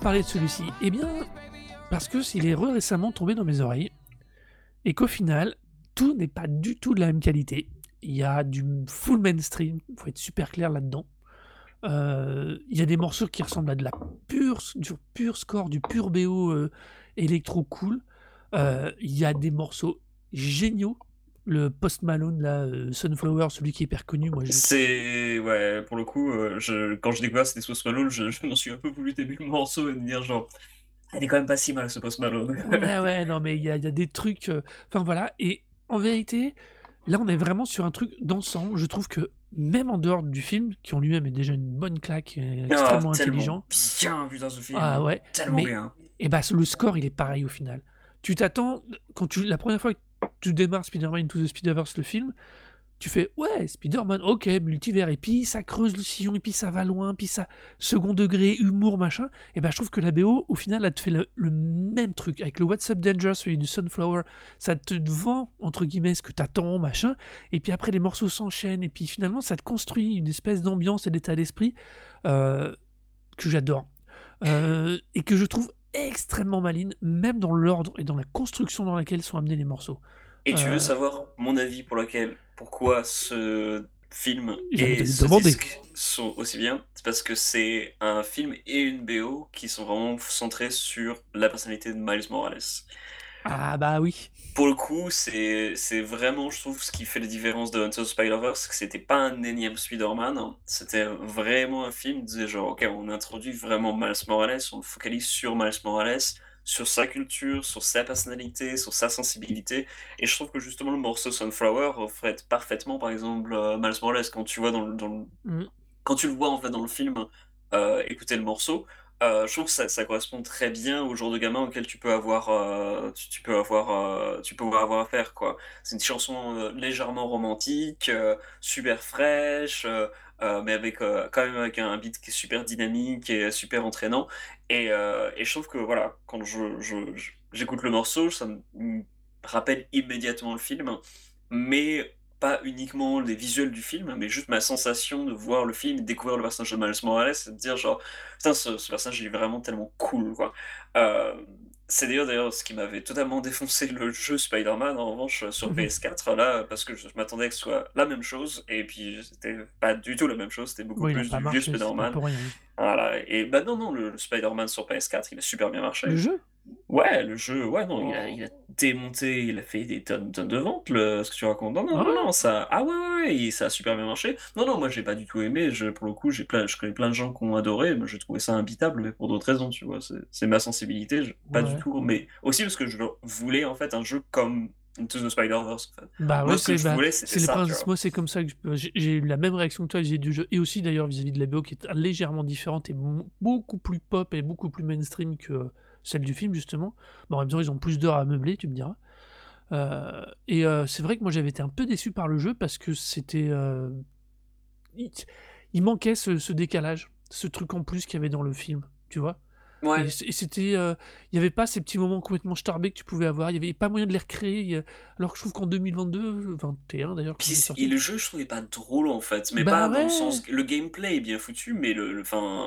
Parler de celui-ci Eh bien, parce que s'il est récemment tombé dans mes oreilles et qu'au final, tout n'est pas du tout de la même qualité. Il y a du full mainstream, il faut être super clair là-dedans. Euh, il y a des morceaux qui ressemblent à de la pure, du pur score, du pur BO euh, électro cool. Euh, il y a des morceaux géniaux. Le Post Malone, là, euh, Sunflower, celui qui est hyper connu, moi je... C'est ouais, pour le coup, euh, je, quand je découvre c'était Post Malone, je, je m'en suis un peu voulu t'aimer le morceau et me dire genre, elle est quand même pas si mal ce Post Malone. Ouais, ouais, non, mais il y a, il y a des trucs. euh, Enfin voilà, et en vérité, là, on est vraiment sur un truc d'ensemble. Je trouve que même en dehors du film, qui en lui-même est déjà une bonne claque, et Ah, extrêmement intelligent, bien putain ce film, ah ouais, tellement mais bien. et bah, le score, il est pareil au final. Tu t'attends, quand tu, la première fois que tu démarres Spider-Man Into the Spider-Verse, le film, tu fais ouais, Spider-Man, ok, multivers, et puis ça creuse le sillon, et puis ça va loin, puis ça, second degré, humour, machin. Et ben je trouve que la BO, au final, elle te fait le, le même truc. Avec le What's Up Danger, celui du Sunflower, ça te vend, entre guillemets, ce que t'attends, machin. Et puis après, les morceaux s'enchaînent, et puis finalement, ça te construit une espèce d'ambiance et d'état d'esprit euh, que j'adore. Euh, et que je trouve extrêmement maligne, même dans l'ordre et dans la construction dans laquelle sont amenés les morceaux. Et tu Euh, veux savoir mon avis pour lequel, pourquoi ce film et ce disque sont aussi bien? C'est parce que c'est un film et une BO qui sont vraiment centrés sur la personnalité de Miles Morales. Ah bah oui. Pour le coup, c'est vraiment, je trouve, ce qui fait la différence de Into Spider-Verse, que c'était pas un énième Spider-Man, hein. C'était vraiment un film qui disait genre, ok, on introduit vraiment Miles Morales, on focalise sur Miles Morales, sur sa culture, sur sa personnalité, sur sa sensibilité. Et je trouve que justement le morceau Sunflower reflète parfaitement, par exemple, euh, Miles Morales quand tu vois dans le, dans le- Mm. quand tu le vois en fait dans le film euh, écouter le morceau, euh, je trouve que ça, correspond très bien au genre de gamin auquel tu peux avoir, euh, tu, peux avoir, euh, tu peux avoir affaire quoi. C'est une chanson légèrement romantique, super fraîche, mais avec quand même avec un beat qui est super dynamique et super entraînant. Et, et je trouve que voilà, quand je, j'écoute le morceau, ça me rappelle immédiatement le film, mais pas uniquement les visuels du film, mais juste ma sensation de voir le film, et découvrir le personnage de Miles Morales, et de dire genre, putain, ce, ce personnage il est vraiment tellement cool, quoi. Euh, c'est d'ailleurs, d'ailleurs ce qui m'avait totalement défoncé le jeu Spider-Man, en revanche, sur Mhm. PS4, là, parce que je, je m'attendais que ce soit la même chose, et puis c'était pas du tout la même chose, c'était beaucoup Oui, plus du marché, vieux c'est Spider-Man. Voilà, et bah non, non, le, le Spider-Man sur PS4, il a super bien marché. Le jeu? Ouais, le jeu, ouais, non, il a, Oh. il a démonté, il a fait des tonnes, tonnes de ventes, le, ce que tu racontes. Non, non, Ah non, ça, ah ouais, ouais, ouais, ça a super bien marché. Non, non, moi j'ai pas du tout aimé, je, pour le coup, j'ai plein, je connais plein de gens qui ont adoré, mais j'ai trouvé ça imbitable, mais pour d'autres raisons, tu vois, c'est ma sensibilité, je- pas Ouais. du tout, mais aussi parce que je voulais en fait un jeu comme Into the Spider-Verse, en fait. Bah Moi, ouais, ce c'est je bah. Moi, c'est comme ça que j'ai j'ai eu la même réaction que toi vis-à-vis du jeu, et aussi d'ailleurs vis-à-vis de la BO qui est légèrement différente et beaucoup plus pop et beaucoup plus mainstream que celle du film, justement. Bon, en même temps, ils ont plus d'heures à meubler, tu me diras. Euh, et euh, c'est vrai que moi, j'avais été un peu déçu par le jeu parce que c'était. euh, il, manquait ce, ce décalage, ce truc en plus qu'il y avait dans le film, tu vois. Et, Ouais. c- et c'était, euh, il n'y avait pas ces petits moments complètement starbés que tu pouvais avoir. Il n'y avait pas moyen de les recréer. Alors que je trouve qu'en 2022, 21 d'ailleurs, c'est- et le jeu, je trouvais pas drôle en fait, mais Bah pas dans le sens. Le gameplay est bien foutu, mais le, le-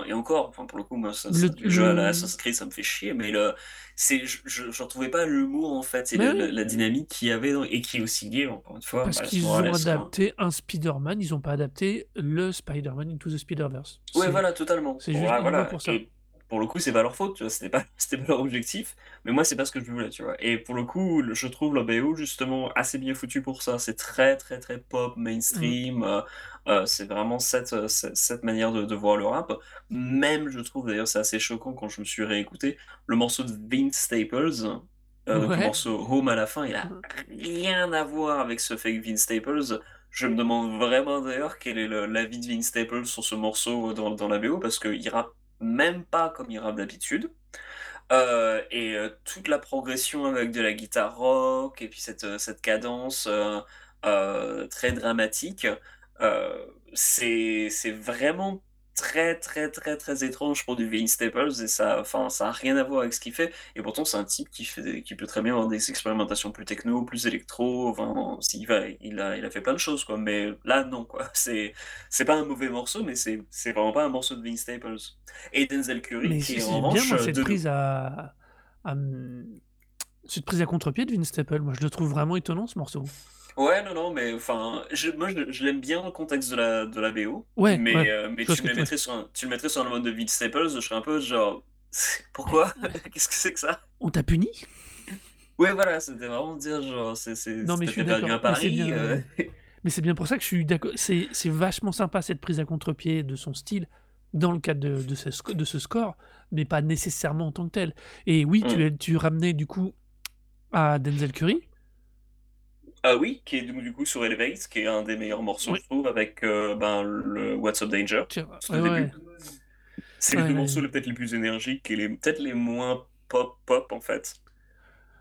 et encore, pour le coup, moi, ça, Le, ça- le jeu à la. Assassin's Creed, ça me fait chier, mais le, c'est, je, je retrouvais pas l'humour en fait, le- oui. la dynamique qu'il y avait, dans- et qui est aussi liée, encore une fois, Parce qu'ils ont adapté un Spider-Man, ils n'ont pas adapté le Spider-Man Into the Spider-Verse. Ouais, C'est voilà, totalement. c'est juste voilà. pour ça. Et pour le coup, c'est pas leur faute, tu vois, c'était pas, c'était pas leur objectif, mais moi, c'est pas ce que je voulais, tu vois. Et pour le coup, le- je trouve la BO justement assez bien foutu pour ça. C'est très, très, très pop, Mm. mainstream. euh, euh, c'est vraiment cette, euh, cette, cette manière de, de voir le rap. Même, je trouve, d'ailleurs, c'est assez choquant quand je me suis réécouté, le morceau de Vince Staples. euh, donc le Ouais. morceau Home à la fin, il a Mm. rien à voir avec ce fake Vince Staples. Je me demande vraiment d'ailleurs quel est le- l'avis de Vince Staples sur ce morceau dans, dans la BO parce qu'il rappe même pas comme il rappe d'habitude. Euh, et euh, toute la progression avec de la guitare rock et puis cette, euh, cette cadence très dramatique, c'est vraiment très très très très étrange pour du Vince Staples et ça enfin ça a rien à voir avec ce qu'il fait et pourtant c'est un type qui fait des- qui peut très bien avoir des expérimentations plus techno plus électro enfin s'il va il a il a fait plein de choses quoi mais là non quoi c'est c'est pas un mauvais morceau mais c'est c'est vraiment pas un morceau de Vince Staples et Denzel Curry Mais qui c'est est en bien, revanche moi, cette de prise à, à, cette prise à contre-pied de Vince Staples. Moi, je le trouve vraiment étonnant, ce morceau. Ouais, non, non, mais enfin, je, moi je, je l'aime bien dans le contexte de la, de la BO, Ouais, mais, ouais. euh, mais tu me le mettrais sur un, tu le mettrais sur le mode de Vince Staples, je serais un peu genre, pourquoi? Qu'est-ce que c'est que ça? On t'a puni? Ouais, voilà, c'était vraiment dire genre, c'est, c'est, Non, mais je suis perdu d'accord. à Mais c'est Paris. bien. euh, Mais c'est bien pour ça que je suis d'accord. C'est c'est vachement sympa cette prise à contre-pied de son style dans le cadre de, de ce, de ce score, mais pas nécessairement en tant que tel. Et oui, tu, Mm. es- tu ramenais du coup à Denzel Curry. Ah oui, qui est du coup sur Elevate, qui est un des meilleurs morceaux, Oui. je trouve, avec euh, ben, le What's Up Danger. C'est Ouais, ouais. morceaux les- peut-être les plus énergiques et peut-être les moins pop-pop en fait.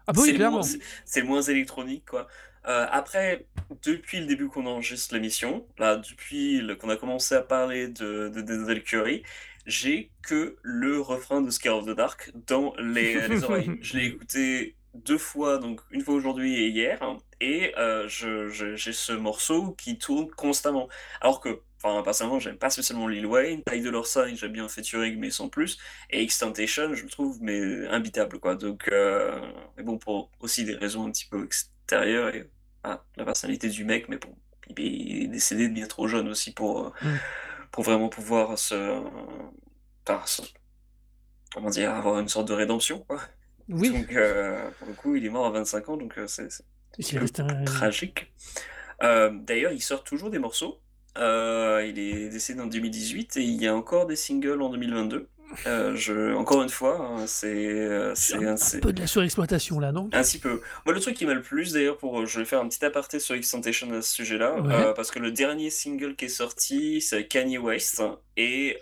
Ah bah oui, C'est le moins, clairement. c'est le moins électronique, quoi. Euh, après, depuis le début qu'on enregistre l'émission, là, depuis le- qu'on a commencé à parler de, de Denzel Curry, j'ai que le refrain de Scare of the Dark dans les, les oreilles. Je l'ai écouté deux fois, donc une fois aujourd'hui et hier, et euh, j'ai ce morceau qui tourne constamment. Alors que, enfin, personnellement, j'aime pas spécialement Lil Wayne, Ty Dolla Sign, j'aime bien Featuring, mais sans plus, et Extentation, je le trouve mais imbitable quoi. Donc, euh, mais bon, pour aussi des raisons un petit peu extérieures et ah, la personnalité du mec, mais bon, il est décédé bien trop jeune aussi pour, euh, Mm. pour vraiment pouvoir se, enfin, se- comment dire, avoir une sorte de rédemption quoi. Oui, Donc, euh, pour le coup, il est mort à 25 ans, donc c'est c'est un tragique. Euh, D'ailleurs, il sort toujours des morceaux. Euh, il est décédé en 2018 et il y a encore des singles en 2022. Euh, je, encore une fois, hein, c'est euh, c'est un, peu de la surexploitation là, non? Un petit peu. Moi, le truc qui m'a le plus, d'ailleurs, pour, je vais faire un petit aparté sur Extentation à ce sujet-là, Ouais. euh, parce que le dernier single qui est sorti, c'est Kanye West, et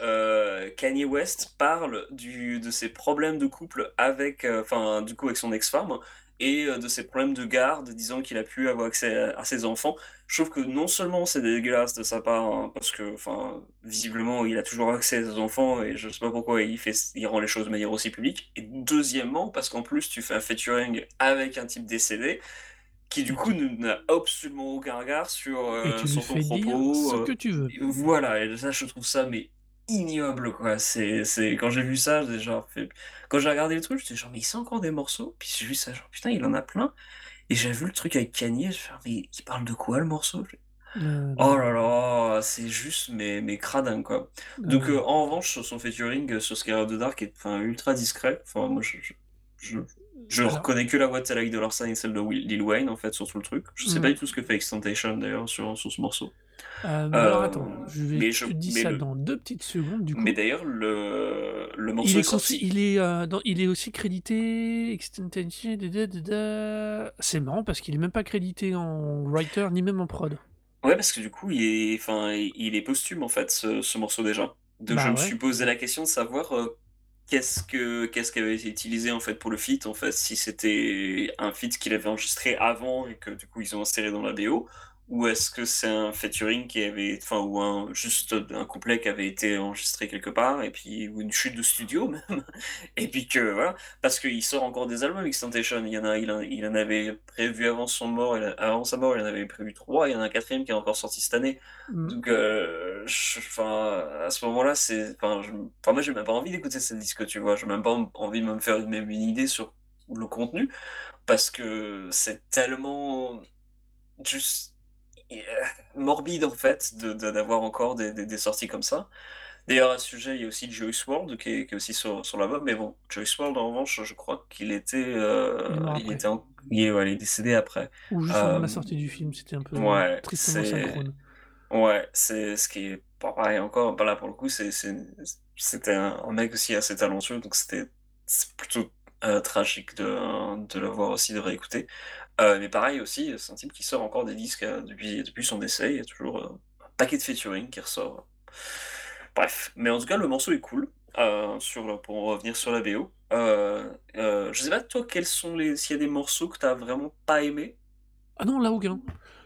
Kanye West parle du, de ses problèmes de couple avec, enfin, du coup, avec son ex-femme, et euh, de ses problèmes de garde, disant qu'il a pu avoir accès à, ses enfants. Je trouve que non seulement c'est dégueulasse de sa part, hein, parce que, enfin, visiblement, il a toujours accès à ses enfants, et je sais pas pourquoi il fait, il rend les choses de manière aussi publique. Et deuxièmement, parce qu'en plus, tu fais un featuring avec un type décédé, qui du coup ne- n'a absolument aucun regard sur, euh, sur ton dire propos. ce euh, que tu veux. voilà, et ça, je trouve ça, mais ignoble, quoi. C'est, c'est, quand j'ai vu ça, j'ai genre, fait- quand j'ai regardé le truc, j'étais genre, mais il sait encore des morceaux? Puis j'ai vu ça, genre, putain, il en a plein. Et j'ai vu le truc avec Kanye, je fais, mais il parle de quoi, le morceau? Euh, Oh là là, c'est juste, mais, mais cradin, quoi. Donc, euh, en revanche, sur son featuring, euh, sur of the Dark, est enfin, ultra discret. Enfin, moi, je, je, je, Je Alors reconnais que la voix de Like Dollar Sign et celle de Will- Lil Wayne, en fait, sur tout le truc. Je sais Mmh. pas du tout ce que fait Extentation, d'ailleurs, sur, sur ce morceau. Heu, mais alors Euh, attends, je vais mais je, te dis mais ça le, dans 2 petites secondes du mais d'ailleurs, le, le morceau Il est est consi sorti. il est, heu, dans il est aussi crédité Extentation c'est marrant parce qu'il est même pas crédité en writer ni même en prod. Ouais, parce que du coup, il est, enfin, il est posthume, en fait, ce, ce morceau déjà. Donc, je Bah me suis posé la question de savoir euh, qu'est-ce que qui avait été utilisé, en fait, pour le feat, en fait, si c'était un feat qu'il avait enregistré avant et que, du coup, ils ont inséré dans la BO, ou est-ce que c'est un featuring qui avait, enfin, ou un, juste un couplet qui avait été enregistré quelque part, et puis, ou une chute de studio, même, et puis que, voilà, parce qu'il sort encore des albums, Extentation, il y en a, il en, il en avait prévu avant son mort, il avant sa mort, il en avait prévu trois, il y en a un quatrième qui est encore sorti cette année, Mmh. donc, euh, je- enfin, à ce moment-là, c'est, enfin, je- enfin, moi, j'ai même pas envie d'écouter ce disque, tu vois. J'ai même pas en- envie de me faire même une idée sur le contenu, parce que c'est tellement juste morbide, en fait, de, de- d'avoir encore des, des, des sorties comme ça. D'ailleurs, à ce sujet, il y a aussi Joyce World qui est, qui est aussi sur, sur l'album, mais bon, Joyce World, en revanche, je crois qu'il était, euh, Il était en- il est, ouais, il est décédé après. Ou juste avant Euh, la sortie du film, c'était un peu ouais, tristement synchrone. Ouais, c'est ce qui est pareil encore. Bah là, pour le coup, c'était un, un mec aussi assez talentueux, donc c'était plutôt euh, tragique de, de le voir aussi, de réécouter. Euh, mais pareil aussi, c'est un type qui sort encore des disques euh, depuis, son décès. Il y a toujours euh, un paquet de featuring qui ressort. Bref, mais en tout cas, le morceau est cool. euh, sur, pour revenir sur la BO. Je sais pas, toi, quels sont les, s'il y a des morceaux que t'as vraiment pas aimé? Ah non, là aucun.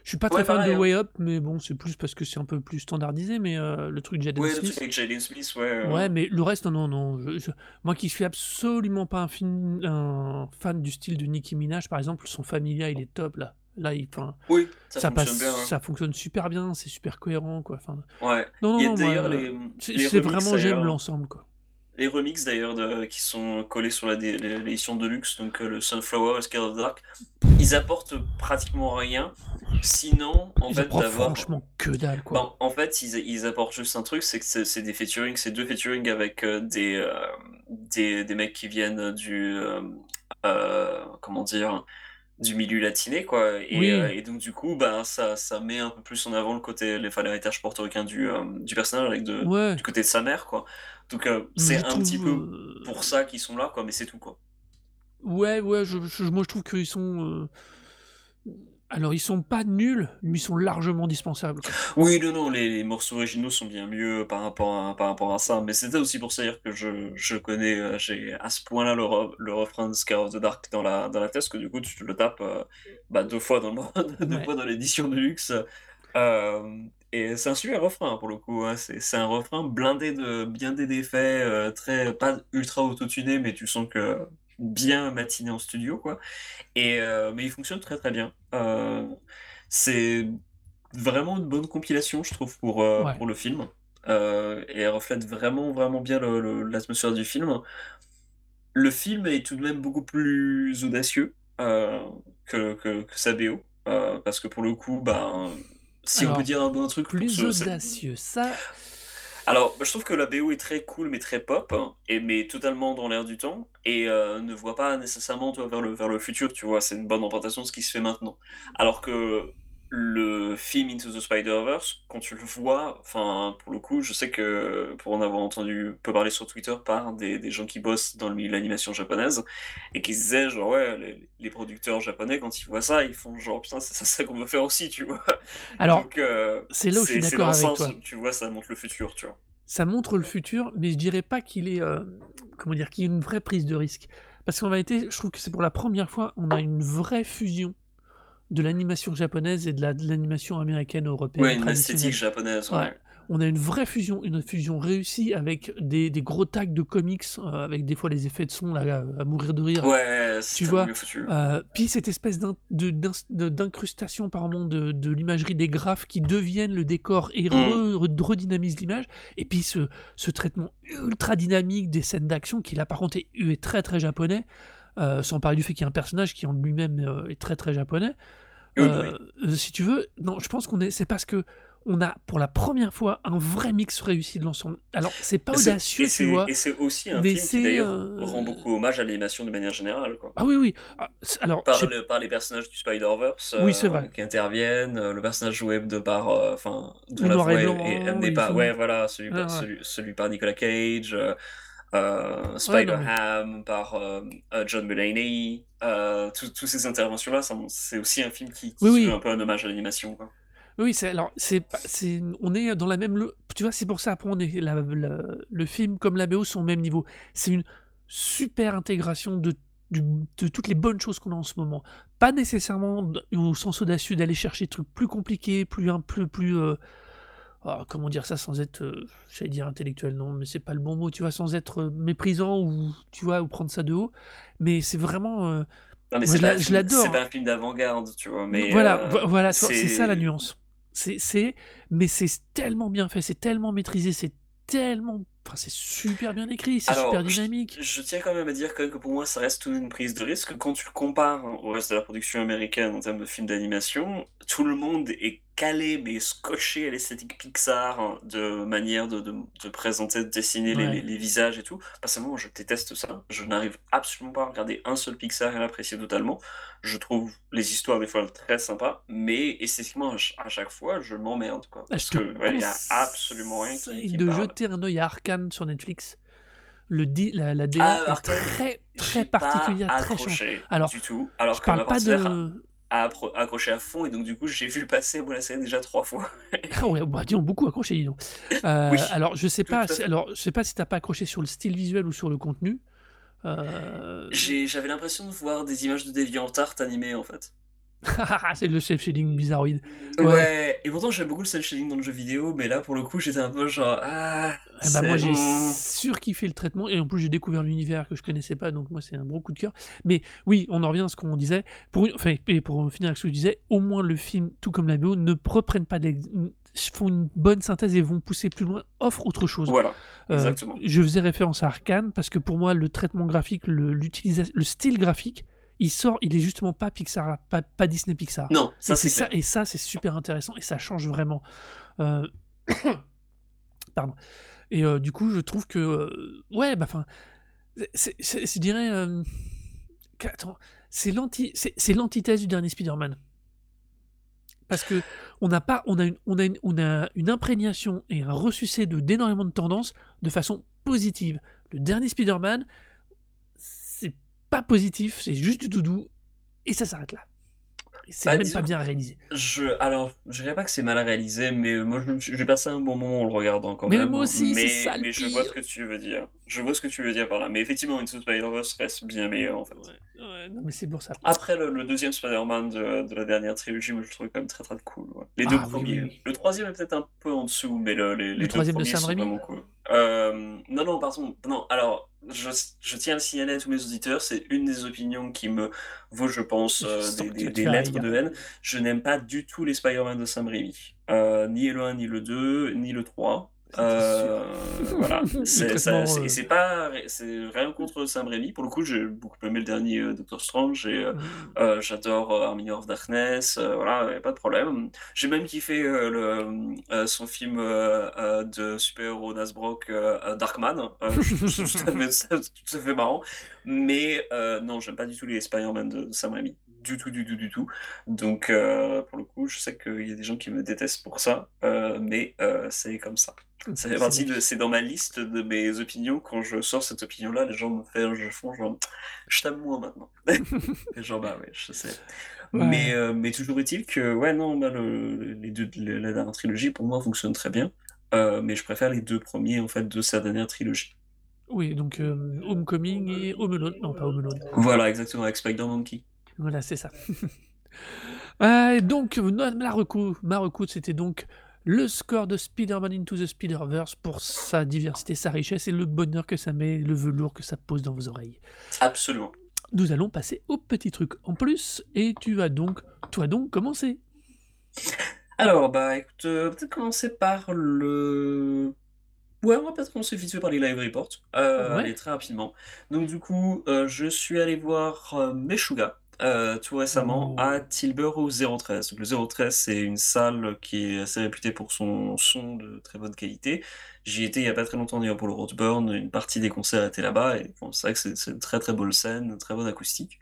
Je suis pas Ouais, très fan de hein. Way Up, mais bon, c'est plus parce que c'est un peu plus standardisé, mais heu, le truc Jaden Ouais, le truc Smith avec Jaden Smith, ouais. euh, Ouais, mais le reste, non, non, je je moi qui suis absolument pas un fin un fan du style de Nicki Minaj, par exemple, son Familia, il est top là. Là, il enfin, Oui, ça ça fonctionne passe bien. hein. ça fonctionne super bien, c'est super cohérent, quoi, enfin Ouais. non, non, non, moi, les, c'est vraiment j'aime l'ensemble, quoi. Les remixes d'ailleurs de- qui sont collés sur l'édition de luxe, donc euh, le Sunflower et Scale of the Dark, ils apportent pratiquement rien. Sinon, en Ils fait, d'avoir. franchement que dalle, quoi. Ben, en fait, ils, ils apportent juste un truc, c'est que c'est des featuring, c'est deux featuring avec euh, des, euh, des, des mecs qui viennent du. euh, euh, comment dire du milieu latiné quoi et, Oui. euh, et donc du coup ben ça ça met un peu plus en avant le côté l'héritage portoricain du euh, du personnage avec de Ouais, du côté de sa mère quoi donc euh, c'est un trouve, petit peu heu, pour ça qu'ils sont là quoi mais c'est tout quoi ouais, ouais, je je moi je trouve qu'ils sont, heu alors ils sont pas nuls, mais ils sont largement dispensables, quoi. oui non non les, les morceaux originaux sont bien mieux par rapport à par rapport à ça mais c'était aussi pour ça dire que je, je connais euh, j'ai à ce point là le, le refrain de Scar of the Dark dans la dans la tête que du coup tu le tapes euh, bah, deux fois dans le, deux Ouais. fois dans l'édition de luxe Euh, et c'est un super refrain pour le coup. hein. C'est, c'est un refrain blindé de bien des défaits, euh, très pas ultra autotuné, mais tu sens que bien matiné en studio quoi. Et euh, mais il fonctionne très très bien. Euh, c'est vraiment une bonne compilation, je trouve, pour Ouais. pour le film. Et elle reflète vraiment vraiment bien l'atmosphère du film. Le film est tout de même beaucoup plus audacieux que, que, que sa BO. parce que pour le coup, ben, si on Alors, peut dire un bon truc plus ce- audacieux, ça Alors, je trouve que la BO est très cool, mais très pop, hein, et mais totalement dans l'air du temps, et euh, ne voit pas nécessairement toi, vers, le, vers le futur, tu vois. C'est une bonne représentation de ce qui se fait maintenant. Alors que le film Into the Spider-Verse, quand tu le vois, enfin, pour le coup, je sais que pour en avoir entendu peu parler sur Twitter par des, des gens qui bossent dans le milieu de l'animation japonaise, et qui se disaient, genre, ouais, les, les producteurs japonais, quand ils voient ça, ils font genre, putain, c'est ça, ça qu'on veut faire aussi, tu vois. alors, euh, c'est là où je suis d'accord avec sens toi. tu vois, ça montre le futur, tu vois. Ça montre le futur, mais je dirais pas qu'il est, heu, comment dire? Qu'il y ait une vraie prise de risque. Parce qu'en vérité, je trouve que c'est pour la première fois, on a une vraie fusion de l'animation japonaise et de la de l'animation américaine, européenne, Ouais, une esthétique japonaise, ouais. Ouais. On a une vraie fusion, une fusion réussie avec des des gros tags de comics, heu, avec des fois les effets de son là, à mourir de rire. Ouais, Tu c'est vois? Heu, puis cette espèce de d'incrustation apparemment de de l'imagerie des graphes qui deviennent le décor et Mmh. re re redynamisent l'image et puis ce ce traitement ultra dynamique des scènes d'action qui là par contre est est très, très japonais, heu, sans parler du fait qu'il y a un personnage qui en lui-même, heu, est très, très japonais. Oui, oui. si tu veux, non, je pense qu'on est c'est parce qu'on on a pour la première fois un vrai mix réussi de l'ensemble. Alors, c'est pas audacieux, tu c'est vois, et c'est aussi un film qui d'ailleurs rend beaucoup hommage à l'animation de manière générale, quoi. Ah oui, oui. Ah, alors, Par sais le par les personnages du Spider-Verse, Oui, qui interviennent, le personnage joué de par, enfin, dont Le la voix est amenée par ouais, voilà, celui ouais, par ouais. celui celui par Nicolas Cage, Ouais, mais Spider-Ham par, hem, heu, John Mulaney, heu, tous tous ces interventions-là, c'est aussi un film qui qui oui. un peu un hommage à l'animation. Oui, c'est alors, c'est on est dans la même tu vois, c'est pour ça, après on est la le le film comme la BO sont au même niveau. C'est une super intégration de du de toutes les bonnes choses qu'on a en ce moment. Pas nécessairement au sens audacieux d'aller chercher des trucs plus compliqués, plus un peu plus, ah, comment dire ça sans être, heu, j'allais dire intellectuel, non, mais c'est pas le bon mot, tu vois? Sans être, heu, méprisant ou tu vois? Ou prendre ça de haut. Mais c'est vraiment, heu, Non, mais moi je pas un l'a je film c'est l'adore, pas un film d'avant-garde, tu vois? Mais voilà, voilà? C'est ça la nuance. C'est c'est mais c'est tellement bien fait, c'est tellement maîtrisé, c'est tellement enfin, c'est super bien écrit, c'est super je dynamique. je tiens quand même à dire quand même que pour moi, ça reste tout une prise de risque. Quand tu le compares au reste de la production américaine en termes de films d'animation, tout le monde est calé, mais scotché à l'esthétique Pixar, hein, de manière de de de présenter, de dessiner les les Ouais. les visages et tout. Personnellement, je déteste ça. Je n'arrive absolument pas à regarder un seul Pixar et l'apprécier totalement. Je trouve les histoires des fois très sympas, mais esthétiquement à ch à chaque fois, je m'emmerde, quoi. Parce je que, ouais, il y a absolument rien qui de parle. jeter un œil à Arcane sur Netflix? Le di la la DA Ah, est très, très particulière, très accroché Alors, du tout, je alors que parle pas de a appro accroché à fond et donc du coup, j'ai vu le passer, moi, la série déjà 3 fois. Ah ouais, bah, beaucoup accroché, dis donc. Oui, alors je sais à pas si alors je sais pas si tu as pas accroché sur le style visuel ou sur le contenu. J'ai j'avais l'impression de voir des images de DeviantArt animées, en fait. C'est le cel shading bizarroïde. Ouais. Ouais et pourtant j'aime beaucoup le cel shading dans le jeu vidéo, mais là, pour le coup, j'étais un peu genre: «Ah, Eh bah, moi j'ai mmh». surkiffé le traitement et en plus j'ai découvert l'univers que je connaissais pas, donc moi c'est un gros coup de cœur. Mais oui, on en revient à ce qu'on disait, pour enfin et pour finir avec ce que je disais, au moins le film, tout comme la BO, ne reprennent pas mmh, font une bonne synthèse et vont pousser plus loin, offrent autre chose. Voilà, Heu, exactement. je faisais référence à Arcane parce que pour moi le traitement graphique, le le style graphique, il sort il est justement pas Pixar, pas pas Disney Pixar. Non, ça, c'est ça et ça c'est super intéressant et ça change vraiment. Heu, pardon et heu, du coup je trouve que, heu, ouais, bah, enfin, je dirais, hem, qu'attends, c'est l'anti c'est c'est l'antithèse du dernier Spider-Man. Parce qu'on n'a pas on a une on a une on a une imprégnation et un ressucé de d'énormément de tendances de façon positive. Le dernier Spider-Man, pas positif, c'est juste du doudou et ça s'arrête là. C'est Bah, même pas bien réalisé. je alors, je dirais pas que c'est mal réalisé, mais moi je me suis j'ai passé un bon moment en le regardant quand Mais même, moi aussi, c'est mais ça mais je vois ce que tu veux dire. Je vois ce que tu veux dire par là, mais effectivement Into Spider-Verse reste bien meilleur, en fait. Ouais, ouais, non mais c'est pour ça. Après le le 2e Spider-Man de de la dernière trilogie, moi je le trouvais quand même très, très cool, ouais. Les 2 Ah oui, premiers. oui. Le 3e est peut-être un peu en dessous, mais le les Le les 2 3e de premiers Sam sont Raimi? vraiment cool. Hem, non, non, pardon, non, alors je je tiens à le signaler à tous mes auditeurs, c'est une des opinions qui me vaut, je pense, Je sens des lettres de haine. Je n'aime pas du tout les Spider-Man de Sam Raimi, heu, ni le 1 ni le 2, ni le 3. Heu, voilà, Le c'est pas c'est rien contre Sam Raimi. Pour le coup, j'ai beaucoup aimé le dernier, heu, Doctor Strange heu Mmh. j'adore, Army of Darkness, voilà, il y a pas de problème. J'ai même kiffé, le, son film, de super-héros Nasbrock, Darkman, je tout à fait marrant. Mais non, j'aime pas du tout les Spider-Man de de Sam Raimi. Du tout, du tout, du tout. Donc heu, pour le coup, je sais qu'il y a des gens qui me détestent pour ça, heu, mais heu, c'est comme ça. Ça fait partie de c'est dans ma liste de mes opinions. Quand je sors cette opinion-là, les gens me fait je font genre: «Je t'aime moins maintenant». Et genre, bah, ouais, je sais. Mais Ouais. heu, mais toujours est-il que, ouais, non, bah, le les 2 le la dernière trilogie pour moi fonctionne très bien, mais je préfère les 2 premiers en fait de sa dernière trilogie. Oui, donc Homecoming et Home Alone. Non, pas Home Alone. Voilà, exactement, avec Spider-Monkey. Voilà, c'est ça. Heu, donc no la reco ma reco, c'était donc le score de Spider-Man Into the Spider-Verse pour sa diversité, sa richesse et le bonheur que ça met, le velours que ça pose dans vos oreilles. Absolument. Nous allons passer au petit truc en plus et tu vas donc toi donc commencer. Alors, bah, écoute, heu, peut-être commencer par le ouais, on va peut-être commencer vite fait par les live reports, Ouais. allez, très rapidement. Donc du coup, je suis allé voir, heu, Meshuggah, Heu, tout récemment à Oh. Tilburg au 013. Le 013, c'est une salle qui est assez réputée pour son son de très bonne qualité. J'y étais il y a pas très longtemps d'ailleurs pour le Roadburn, une partie des concerts étaient là-bas et bon, c'est vrai que c'est une très, très bonne scène, une très bonne acoustique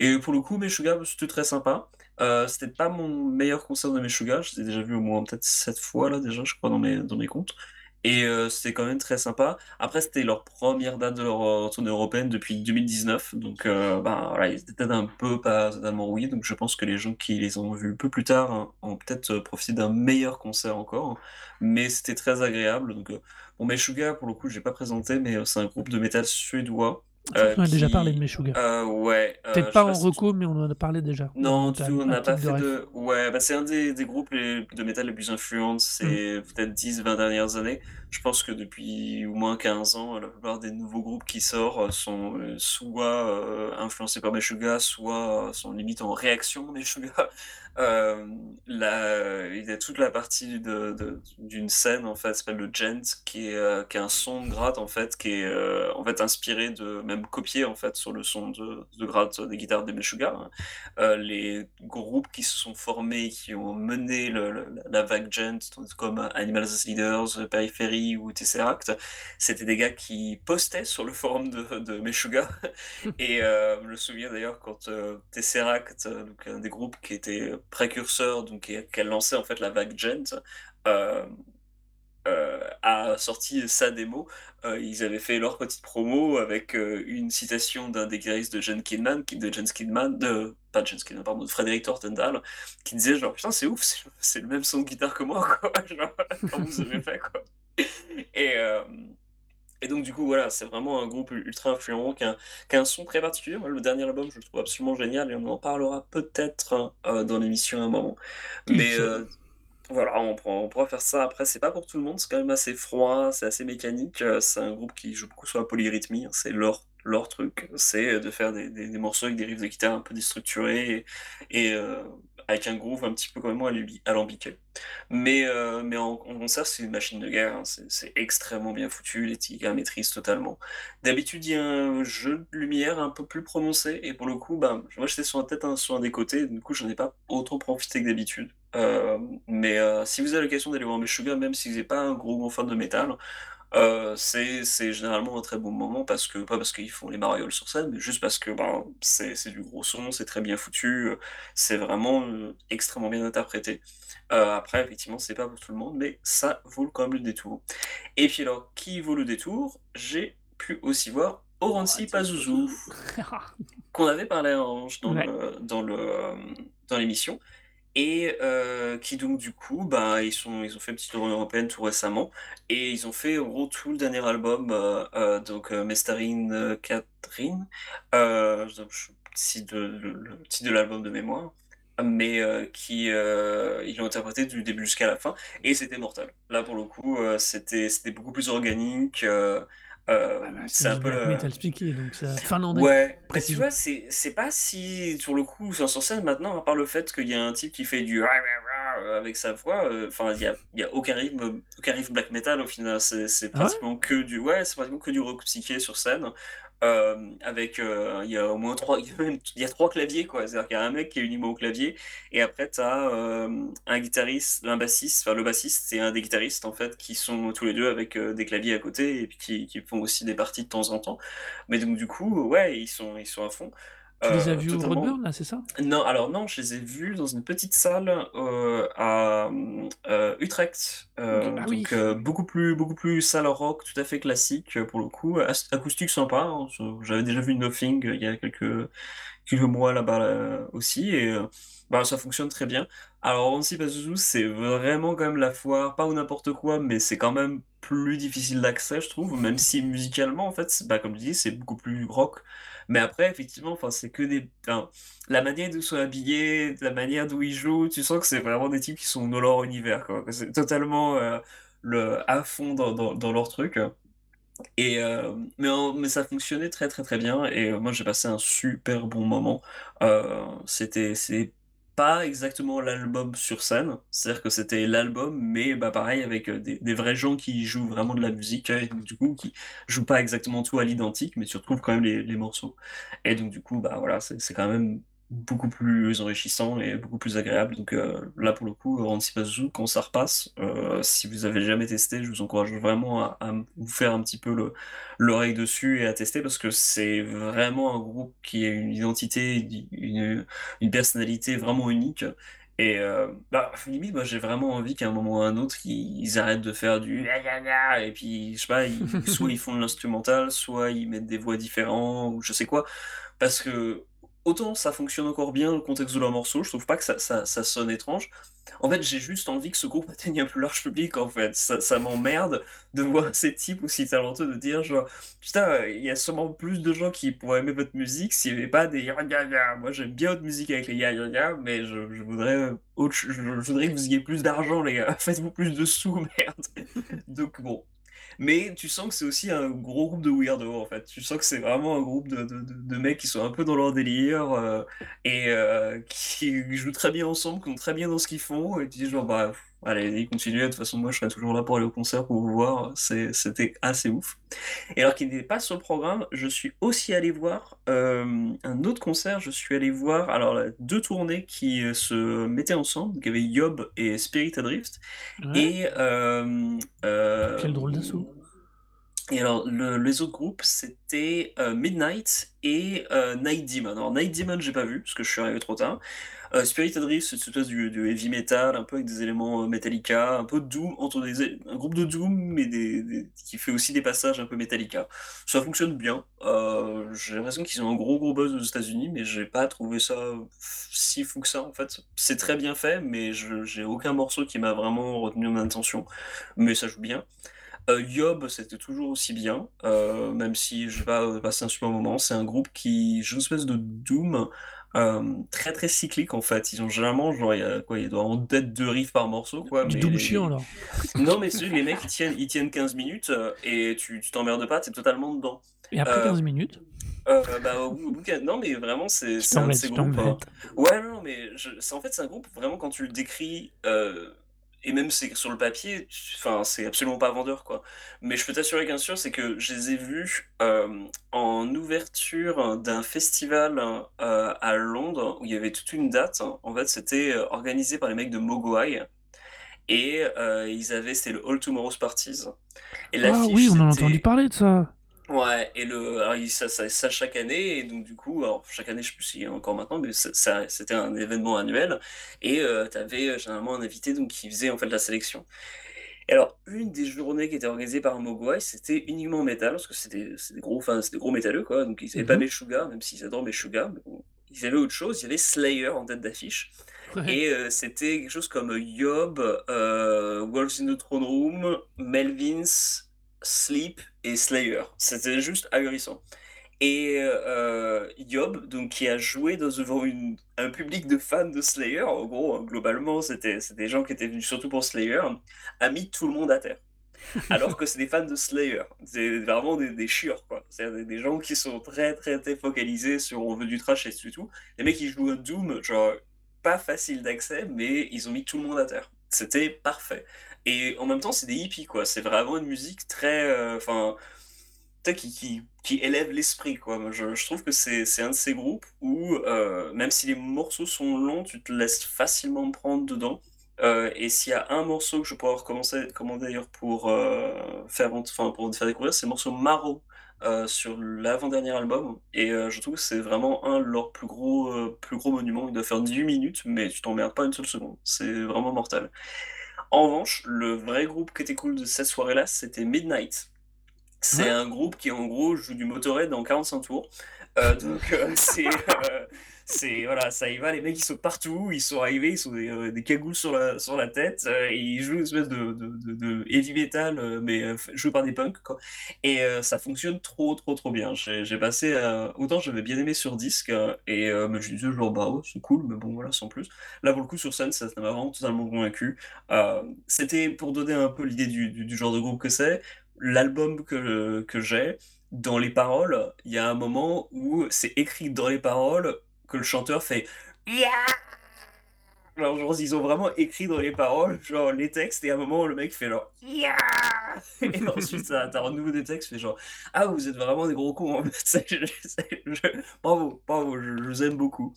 et pour le coup, Meshuggah, bah, c'était très sympa. Heu, c'était pas mon meilleur concert de Meshuggah, je les ai déjà vus au moins peut-être 7 fois là déjà, je crois dans mes dans mes comptes et heu, c'était quand même très sympa. Après, c'était leur première date de leur, heu, tournée européenne depuis 2019 donc heu, ben, voilà, ils étaient un peu pas totalement rouillés donc je pense que les gens qui les ont vus un peu plus tard hein, ont peut-être, heu, profité d'un meilleur concert encore, mais c'était très agréable. Donc bon Meshuggah pour le coup, j'ai pas présenté mais c'est un groupe de métal suédois, Heu, qu'on a déjà parlé de qui Meshuggah. heu, ouais, heu, Peut-être pas en si reco, mais on en a parlé déjà non, tu on n'a pas de fait de ouais, bah, c'est un des des groupes les de métal les plus influents ces peut-être 10-20 dernières années. Je pense que depuis au moins 15 ans, la plupart des nouveaux groupes qui sortent sont, heu, soit, influencés par Meshuggah, soit sont limite en réaction Meshuggah. Hem, la il y a toute la partie de d'une scène en fait, s'appelle le djent, qui est, qui est un son de gratte en fait, qui est, en fait inspiré de même copié en fait sur le son de de gratte des guitares des Meshuggah, hein. Les groupes qui se sont formés, qui ont mené la vague djent, comme Animal as Leaders, Periphery ou Tesseract, c'était des gars qui postaient sur le forum de de Meshuggah. Et heu, je me souviens d'ailleurs quand, heu, Tesseract, donc un des groupes qui était précurseur, donc qui a qui a lancé en fait la vague hem, heu, a sorti sa démo, ils avaient fait leur petite promo avec, une citation d'un des guitaristes de Gentleman qui de Gentleman, de pas Gentleman pardon, de Frédéric Tortendale, qui disait genre: «Putain c'est ouf, c'est le même son de guitare que moi quoi, genre vous avez fait quoi?» et hem et donc du coup voilà, c'est vraiment un groupe ultra influent qui a un qui a un son très particulier. Moi le dernier album, je le trouve absolument génial et on en parlera peut-être, heu, dans l'émission à un moment. Mais heu, voilà, on pourra on pourra faire ça après, c'est pas pour tout le monde, c'est quand même assez froid, c'est assez mécanique, c'est un groupe qui joue beaucoup sur la polyrythmie, hein, c'est leur leur truc, c'est de faire des des des morceaux avec des riffs de guitare un peu déstructurés et et avec un groove un petit peu quand même alambiqué. Mais heu, mais en en concert, c'est une machine de guerre, hein, c'est extrêmement bien foutu, les gars maîtrisent totalement. D'habitude, il y a un jeu de lumière un peu plus prononcé et pour le coup, ben, moi j'étais sur peut-être un sur un des côtés, du coup j'en ai pas autant profité que d'habitude. Hem, mais heu, si vous avez l'occasion d'aller voir Meshuggah, même si vous êtes pas un gros fan de métal, heu, c'est généralement un très bon moment parce que pas parce qu'ils font les marioles sur scène, mais juste parce que, ben, c'est du gros son, c'est très bien foutu, heu, c'est vraiment, heu, extrêmement bien interprété. Heu, après effectivement, c'est pas pour tout le monde, mais ça vaut quand même le détour. Et puis alors, qui vaut le détour? J'ai pu aussi voir Oranssi Pazuzu, qu'on avait parlé en dans Ouais. le dans le, hem, dans l'émission et heu, qui donc du coup, bah, ils sont ils ont fait une petite tournée européenne tout récemment. Et ils ont fait en gros tout le dernier album, heu heu, donc heu, Mestarin, heu, Catherine, je cite le titre de l'album de mémoire, mais qui, ils l'ont interprété du début jusqu'à la fin. Et c'était mortel. Là pour le coup, c'était c'était beaucoup plus organique, heu, Ah bah, c'est un peu le metal speaké, donc ça finlandais, Ouais, bah, tu vois, c'est c'est pas si sur le coup, sur scène maintenant, à part le fait qu'il y a un type qui fait du avec sa voix, heu, enfin, il y a y a aucun rythme aucun rythme black metal au final. C'est c'est Ah ouais? pratiquement que du ouais, c'est pratiquement que du rock psyché sur scène, hem, avec, heu, il y a au moins 3 il y a 3 claviers, quoi. C'est-à-dire qu'il y a un mec qui est uniquement au clavier et après tu as, hem, un guitariste, un bassiste, enfin, le bassiste et un des guitaristes, en fait, qui sont tous les 2 avec, des claviers à côté et puis qui qui font aussi des parties de temps en temps. Mais donc du coup, ouais, ils sont ils sont à fond, Tu les as heu, vus au Roadburn là, c'est ça? non, alors non, je les ai vus dans une petite salle, heu, à, heu, Utrecht, Ah donc oui! beaucoup plus beaucoup plus salle rock tout à fait classique, pour le coup, acoustique sympa, hein, j'avais déjà vu Nothing il y a quelques quelques mois là-bas, aussi et bah, ça fonctionne très bien. Alors Rancy Pazuzu, c'est vraiment quand même la foire, pas au n'importe quoi, mais c'est quand même plus difficile d'accès, je trouve, même si musicalement, en fait, bah, comme je dis, c'est beaucoup plus rock. Mais après, effectivement, c'est que des la manière dont ils sont habillés, la manière d'où ils jouent, tu sens que c'est vraiment des types qui sont dans leur univers, quoi. C'est totalement, heu, le à fond dans dans dans leur truc. Et hem, mais mais ça fonctionnait très, très, très bien et heu, moi j'ai passé un super bon moment. Heu, c'était pas exactement l'album sur scène, c'est-à-dire que c'était l'album, mais bah, pareil avec, heu, des vrais gens qui jouent vraiment de la musique et donc du coup qui jouent pas exactement tout à l'identique, mais tu retrouves quand même les les morceaux. Et donc du coup, bah, voilà, c'est quand même beaucoup plus enrichissant et beaucoup plus agréable. Donc euh, là, pour le coup, Rancy quand ça repasse, euh, si vous avez jamais testé, je vous encourage vraiment à, à vous faire un petit peu le- l'oreille dessus et à tester parce que c'est vraiment un groupe qui a une identité, une, une personnalité vraiment unique. Et euh, bah, limite, moi j'ai vraiment envie qu'à un moment ou à un autre, ils, ils arrêtent de faire du et puis je sais pas, ils- soit ils font de l'instrumental, soit ils mettent des voix différentes, ou je sais quoi. Parce que autant ça fonctionne encore bien le contexte de leur morceau, je trouve pas que ça, ça, sonne étrange. En fait, j'ai juste envie que ce groupe atteigne un plus large public, en fait. Ça, m'emmerde de voir ces types aussi talentueux de dire, genre, putain, il y a sûrement plus de gens qui pourraient aimer votre musique s'il n'y avait pas des ya ya ya. Moi, j'aime bien votre musique avec les ya ya ya, mais je, voudrais je, je voudrais que vous ayez plus d'argent, les gars. Faites-vous plus de sous, merde. Donc bon. Mais tu sens que c'est aussi un gros groupe de weirdos en fait. Tu sens que c'est vraiment un groupe de, de, de, mecs qui sont un peu dans leur délire euh, et euh, qui jouent très bien ensemble, qui sont très bien dans ce qu'ils font. Et tu dis genre, bah, pff, allez, continuez. De toute façon, moi je serai toujours là pour aller au concert pour vous voir. C'était assez ouf. Et alors qu'il n'était pas sur le programme, je suis aussi allé voir euh, un autre concert. Je suis allé voir alors là, deux tournées qui euh, se mettaient ensemble. Il y avait Yob et Spirit Adrift. Ouais. Et euh, euh, Quel drôle d'assaut. et alors, le- les autres groupes, c'était euh, Midnight et euh, Night Demon. Alors, Night Demon, j'ai pas vu, parce que je suis arrivé trop tard. Euh, Spirit Adrift, c'est une espèce du, du heavy metal, un peu avec des éléments euh, Metallica, un peu Doom, entre un groupe de Doom, mais qui fait aussi des passages un peu Metallica. Ça fonctionne bien. Euh, j'ai l'impression qu'ils ont un gros gros buzz aux États-Unis, mais j'ai pas trouvé ça si fou que ça, en fait. C'est très bien fait, mais j'ai aucun morceau qui m'a vraiment retenu mon attention. Mais ça joue bien. Euh, Yob, c'était toujours aussi bien, euh, même si je vais pas euh, passer un super moment. C'est un groupe qui joue une espèce de doom euh, très très cyclique en fait. Ils ont généralement, genre, il y a quoi, il doit en être deux riffs par morceau, quoi. Du mais doom les- chiant, là. Non, mais les mecs, ils tiennent, ils tiennent 15 minutes euh, et tu t'emmerdes pas, t'es totalement dedans. Et après Euh, 15 minutes, Euh, bah, au bout- au bout de- non, mais vraiment, c'est un de ces groupes. hein. Ouais, non, mais je, c'est en fait c'est un groupe vraiment quand tu le décris euh, et même c'est sur le papier, enfin c'est absolument pas vendeur quoi. Mais je peux t'assurer qu'un sûr c'est que je les ai vus euh, en ouverture d'un festival euh, à Londres où il y avait toute une date. En fait, c'était organisé par les mecs de Mogwai et euh, ils avaient c'était le All Tomorrow's Parties. Et Ah oui, on a entendu parler de ça. Ouais, et le, alors, il- ça, ça, ça chaque année, et donc du coup, alors chaque année, je sais plus s'il y a encore maintenant, mais ça, ça- c'était un événement annuel, et euh, tu avais généralement un invité donc, qui faisait en fait la sélection. Et alors, une des journées qui était organisée par Mogwai, c'était uniquement métal, parce que c'était c'est des gros, enfin, c'est des gros métalleux, quoi, donc ils n'avaient pas Mhm. Meshuggah, même s'ils adorent Meshuggah, mais bon, ils avaient autre chose, il y avait Slayer en tête d'affiche, Ouais. et euh, c'était quelque chose comme Yob, euh, Wolves in the Throne Room, Melvins, Sleep et Slayer. C'était juste ahurissant. Et euh, Yob, donc, qui a joué dans, devant une- un public de fans de Slayer, en gros, hein, globalement, c'était des gens qui étaient venus surtout pour Slayer, a mis tout le monde à terre. Alors que c'est des fans de Slayer. C'est vraiment des, des chieurs, quoi. C'est des, des gens qui sont très, très, très focalisés sur on veut du trash et tout. Les mecs, qui jouent un Doom, genre, pas facile d'accès, mais ils ont mis tout le monde à terre. C'était parfait. Et en même temps, c'est des hippies, quoi. C'est vraiment une musique très. euh, Enfin. qui, qui, qui élève l'esprit, quoi. Je, je trouve que c'est un de ces groupes où, euh, même si les morceaux sont longs, tu te laisses facilement prendre dedans. Euh, et s'il y a un morceau que je pourrais recommencer, commander d'ailleurs pour, euh, faire, enfin, pour faire découvrir, c'est le morceau Maro sur l'avant-dernier album. Et je trouve que c'est vraiment un de leurs plus gros, plus gros monuments. Il doit faire 18 minutes, mais tu t'emmerdes pas une seule seconde. C'est vraiment mortel. En revanche, le vrai groupe qui était cool de cette soirée-là, c'était Midnight. C'est Ouais. un groupe qui, en gros, joue du Motorhead dans 45 tours. Euh, donc, euh, c'est, euh, c'est, voilà, ça y va. Les mecs, ils sont partout. Ils sont arrivés, ils ont des, euh, des cagoules sur la, sur la tête. euh, ils jouent une espèce de, de, heavy metal, euh, mais euh, joué par des punks, quoi. Et ça fonctionne trop, trop, trop bien. J'ai passé, autant j'avais bien aimé sur disque, et mais je disais genre, bah ouais, c'est cool, mais bon, voilà, sans plus. Là, pour le coup, sur scène, ça m'a vraiment totalement convaincu. C'était pour donner un peu l'idée du, du, du genre de groupe que c'est. L'album que, que j'ai, dans les paroles, il y a un moment où c'est écrit dans les paroles que le chanteur fait genre, genre, ils ont vraiment écrit dans les paroles, genre les textes, et à un moment, le mec fait genre Et ensuite, t'as t'as un nouveau des textes, fait genre Ah, vous êtes vraiment des gros cons, en fait. Ça, je- je- je- Bravo, bravo, je, vous aime beaucoup.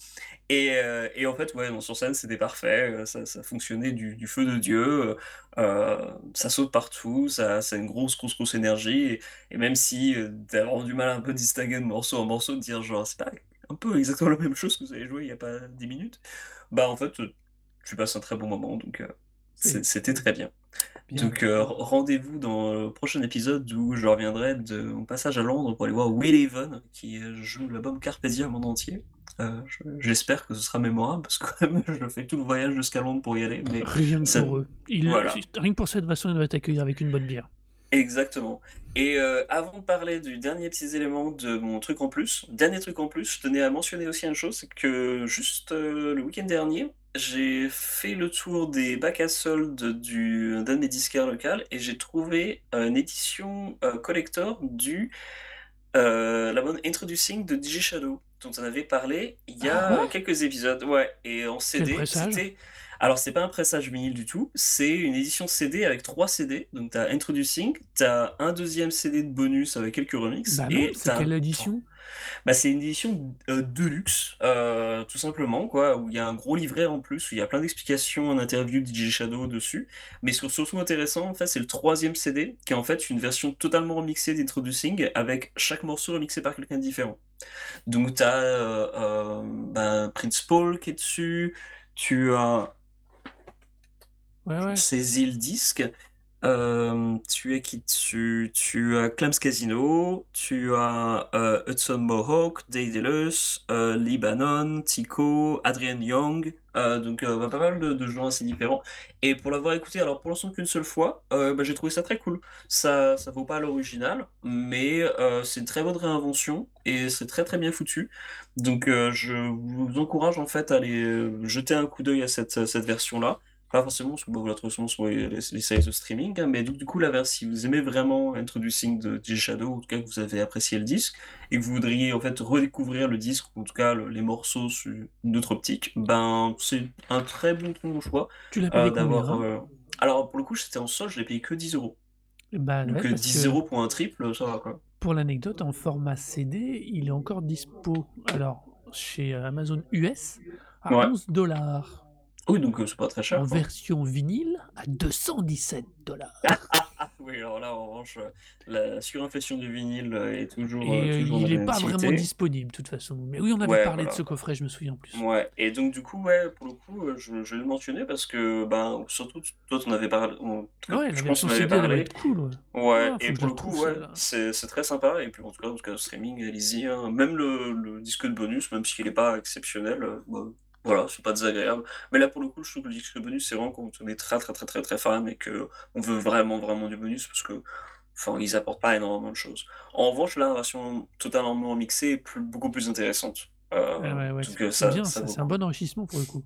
Et, euh, et en fait, ouais, non, sur scène, c'était parfait, euh, ça, ça fonctionnait du, du feu de Dieu, euh, ça saute partout, ça, ça a une grosse, grosse, grosse énergie, et, et même si euh, t'as vraiment du mal à un peu distinguer de morceau en morceau, de dire genre, c'est pas un peu exactement la même chose que vous avez joué il y a pas 10 minutes, bah en fait, tu passes un très bon moment, donc euh, c'était très bien. Bien. Donc euh, rendez-vous dans le prochain épisode où je reviendrai de mon passage à Londres pour aller voir Will Even qui euh, joue l'album Carpe Diem en entier. Euh, je- J'espère que ce sera mémorable parce que quand même je fais tout le voyage jusqu'à Londres pour y aller. Mais Rien ça- pour eux. Voilà. Rien que pour cette façon, ils doivent t'accueillir avec une bonne bière. Exactement. Et euh, avant de parler du dernier petit élément de mon truc en plus, dernier truc en plus, je tenais à mentionner aussi une chose, c'est que juste euh, le week-end dernier, j'ai fait le tour des bacs à soldes du d'un de mes disquaires locaux et j'ai trouvé une édition euh, collector du euh, la bonne Introducing de DJ Shadow, dont on avait parlé il y a Ah ouais? quelques épisodes. Ouais, et en CD, c'était. Alors, c'est pas un pressage vinyle du tout, c'est une édition CD avec trois CD. Donc, t'as Introducing, t'as un deuxième CD de bonus avec quelques remixes. Bah non, et c'est quelle édition? Bah, c'est une édition euh, deluxe, euh, tout simplement, quoi, où il y a un gros livret en plus, où il y a plein d'explications, en interview de DJ Shadow dessus. Mais ce qui est surtout intéressant, en fait, c'est le troisième CD, qui est en fait une version totalement remixée d'Introducing, avec chaque morceau remixé par quelqu'un de différent. Donc, tu as ben, Prince Paul qui est dessus, tu as Ouais, ouais. saisis le disque. Euh, tu as qui dessus? Tu as Clams Casino, tu as euh, Hudson Mohawk, Daedalus, euh, Libanon, Tico, Adrian Young, euh, donc bah, pas mal de, de gens assez différents. Et pour l'avoir écouté, alors pour l'instant qu'une seule fois, bah, j'ai trouvé ça très cool. Ça, ça vaut pas l'original, mais c'est une très bonne réinvention et c'est très très bien foutu. Donc je vous encourage en fait à aller jeter un coup d'œil à cette, cette version-là. Pas forcément parce que vous la trouvez souvent sur les, les, sites de streaming, hein, mais donc, du coup, la version, si vous aimez vraiment Introducing de DJ Shadow, ou en tout cas que vous avez apprécié le disque, et que vous voudriez en fait redécouvrir le disque, ou en tout cas le- les morceaux sur une autre optique, ben c'est un très bon, bon choix Tu l'as euh, payé d'avoir. hein? euh, Alors pour le coup, c'était en solde, je l'ai payé que 10 euros. Bah Donc ouais, euh, parce 10 que euros pour un triple, ça va quoi. pour l'anecdote, en format CD, il est encore dispo. Alors, chez euh, Amazon US, à Ouais. 11 dollars. Oui, donc euh, c'est pas très cher. En quoi. version vinyle, à 217 dollars. Oui, alors là, en revanche, la surinflation du vinyle est toujours, Et euh, euh, toujours il n'est pas vraiment disponible, de toute façon. Mais oui, on avait Ouais, parlé de ce coffret, je me souviens en plus. Ouais, et donc du coup, ouais, pour le coup, je, je vais le mentionner parce que, ben, surtout, toi, t'en avais parlé, on- Ouais, je pense qu'on avait parlé. être cool. Ouais. Ouais, Ah, et pour le coup, ouais, c'est très sympa, et puis en tout cas, en tout cas, streaming, allez-y, hein. Même le, le disque de bonus, même s'il n'est pas exceptionnel, bah, voilà, c'est pas désagréable. Mais là, pour le coup, je trouve que le bonus, c'est vraiment quand on est très, très, très, très, très fan, et que on veut vraiment, vraiment du bonus, parce que, enfin, ils apportent pas énormément de choses. En revanche, là, la version totalement mixée est plus, beaucoup plus intéressante. Euh, ouais, ouais, donc, c'est c'est ça, bien, ça ça, vaut c'est un bon enrichissement pour le coup.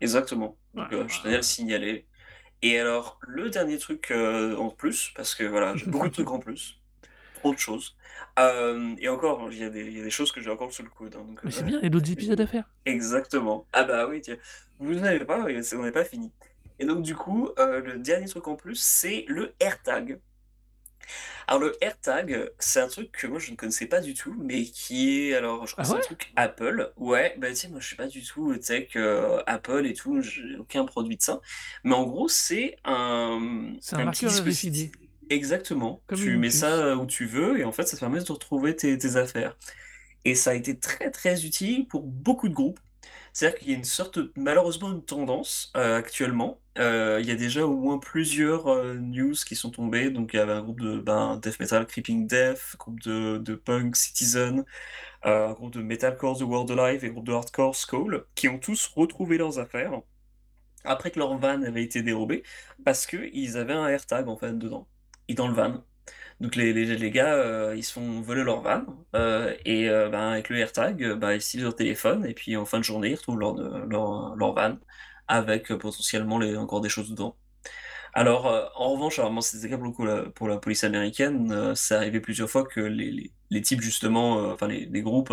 Exactement. Donc, euh, je tenais à le signaler. Et alors, le dernier truc euh, en plus, parce que voilà, j'ai beaucoup de trucs en plus, trop de choses. Euh, et encore, il y a des, il y a des choses que j'ai encore sous le coude. hein, donc, Mais euh, c'est bien, il y a d'autres épisodes à faire. Exactement. Ah bah oui, tiens. Vous n'avez pas, c'est- on n'est pas fini. Et donc du coup, euh, le dernier truc en plus, c'est le AirTag. Alors le AirTag, c'est un truc que moi je ne connaissais pas du tout, mais qui est, alors je crois Ah que c'est un truc Apple. Ouais, bah tu sais, moi je suis pas du tout tech euh, Apple et tout, j'ai aucun produit de ça. Mais en gros, c'est un, C'est un un petit marqueur dispositif. Exactement. Comme Tu une mets puce. ça où tu veux et en fait ça te permet de retrouver tes, tes affaires. Et ça a été très très utile pour beaucoup de groupes. C'est-à-dire qu'il y a une sorte, malheureusement, une tendance euh, actuellement. Euh, il y a déjà au moins plusieurs euh, news qui sont tombées. Donc il y avait un groupe de ben, death metal, Creeping Death, groupe de, de punk, Citizen, euh, un groupe de metalcore, The World Alive et un groupe de hardcore, Skull, qui ont tous retrouvé leurs affaires après que leur van avait été dérobé parce qu'ils avaient un AirTag en fait dedans, et dans le van. Donc les, les, les gars, euh, ils se font voler leur van, euh, et ben, avec le AirTag, ben, ils utilisent leur téléphone, et puis en fin de journée, ils retrouvent leur, leur, leur van, avec potentiellement les, encore des choses dedans. Alors, en revanche, alors, moi, c'était pour, la, police américaine, ça arrivait plusieurs fois que les, les, types, justement, enfin les groupes,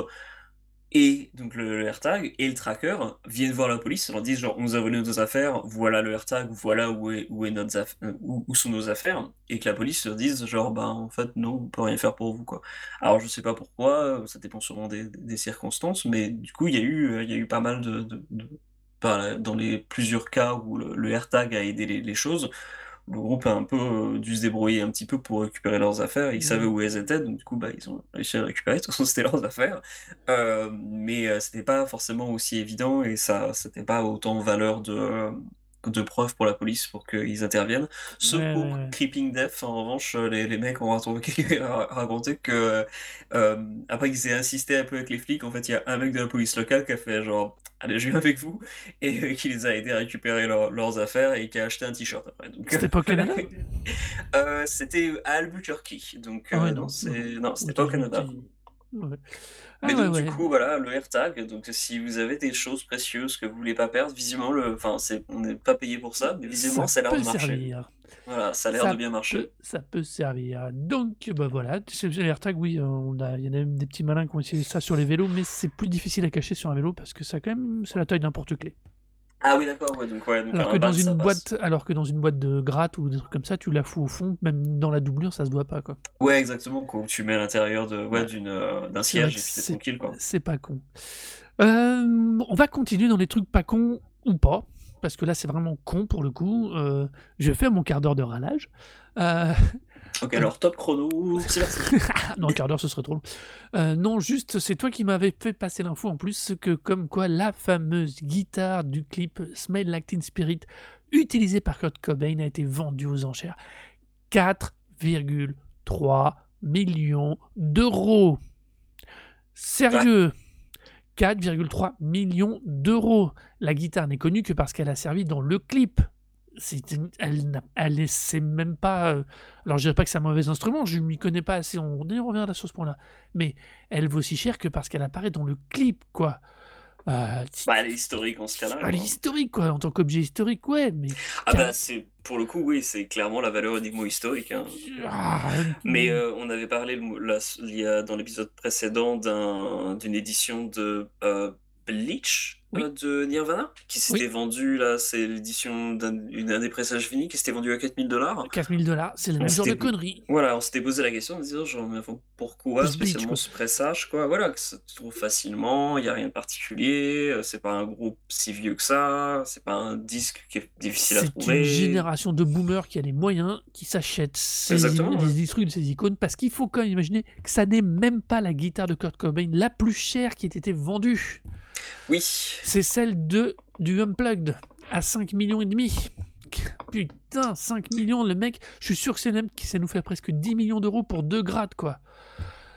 Et donc le, le AirTag et le tracker viennent voir la police, leur disent genre on nous a volé nos affaires, voilà le AirTag, voilà où, est, où, euh, sont nos affaires, et que la police leur dise genre bah en fait non, on peut rien faire pour vous quoi. Alors je sais pas pourquoi, ça dépend sûrement des, circonstances, mais du coup il y a eu, euh, il y a eu pas mal de, dans les plusieurs cas où le, le AirTag a aidé les choses, le groupe a un peu euh, dû se débrouiller un petit peu pour récupérer leurs affaires. Ils savaient Ouais. où elles étaient, donc du coup, bah, ils ont réussi à les récupérer. De toute façon, c'était leurs affaires. Euh, mais euh, c'était pas forcément aussi évident et ça, c'était pas autant valeur de, euh, de preuves pour la police pour qu'ils interviennent. Sauf Ouais, pour ouais. Creeping Death, en revanche, euh, les, les mecs ont raconté, que euh, après qu'ils aient insisté un peu avec les flics, en fait, il y a un mec de la police locale qui a fait genre, allez, je viens avec vous, et euh, qui les a aidés à récupérer leur- leurs affaires et qui a acheté un t-shirt après. C'était pas au Canada euh, c'était à Albuquerque, donc Ah euh, non, non, non, c'était pas au Canada. Ouais. Ah Mais donc ouais. du coup voilà le AirTag donc si vous avez des choses précieuses que vous voulez pas perdre visiblement le enfin c'est on n'est pas payé pour ça mais visiblement ça, a l'air de marcher servir. voilà ça a l'air Ça de bien marcher peut- ça peut servir. Donc, bah voilà, oui, on a, il y en a même des petits malins qui ont essayé ça sur les vélos, mais c'est plus difficile à cacher sur un vélo parce que ça, quand même, c'est la taille d'un porte-clés. Ah oui d'accord ouais donc ouais donc Alors que dans une passe. boîte, alors que dans une boîte de gratte ou des trucs comme ça, tu la fous au fond, même dans la doublure, ça se voit pas, quoi. ouais exactement quand tu mets à l'intérieur de ouais d'une euh, d'un siège et puis c'est tranquille quoi c'est pas con. Euh, on va continuer dans les trucs pas cons ou pas, parce que là, c'est vraiment con pour le coup. Euh, je vais faire mon quart d'heure de râlage. Ok alors top chrono c'est parti non, quart d'heure, ce serait trop long. Euh, non, juste, c'est toi qui m'avais fait passer l'info en plus, que comme quoi la fameuse guitare du clip Smell Like Teen Spirit, utilisée par Kurt Cobain, a été vendue aux enchères. 4,3 millions d'euros. Sérieux? 4,3 millions d'euros. La guitare n'est connue que parce qu'elle a servi dans le clip. Une- elle elle c'est même pas. euh, alors, je dirais pas que c'est un mauvais instrument, je ne m'y connais pas assez. On, on reviendra sur ce point-là. Mais elle vaut aussi cher que parce qu'elle apparaît dans le clip, quoi. Euh, bah elle est historique en ce cas-là elle est historique, quoi. En tant qu'objet historique, ouais. Mais. ah bah c'est pour le coup oui c'est clairement la valeur uniquement historique hein. Ah, Mais euh, on avait parlé il y a, dans l'épisode précédent d'un- d'une édition de euh, Bleach Oui. euh, de Nirvana qui s'était Oui. vendue là, c'est l'édition d'un des pressages finis qui s'était vendu à 4000 dollars. 4000 dollars, c'est le même genre de conneries. Voilà, on s'était posé la question en disant genre mais pourquoi Plus spécialement ce pressage quoi, voilà que ça se trouve facilement, il y a rien de particulier, euh, c'est pas un groupe si vieux que ça, c'est pas un disque qui est difficile à C'est trouver. une génération de boomers qui a les moyens, qui s'achètent ces, des trucs de ces icônes, parce qu'il faut quand même imaginer que ça n'est même pas la guitare de Kurt Cobain la plus chère qui ait été vendue. Oui. C'est celle de du Unplugged à 5 millions et demi. Putain, 5 millions, le mec, je suis sûr que c'est même qui ça nous fait presque 10 millions d'euros pour deux grades, quoi.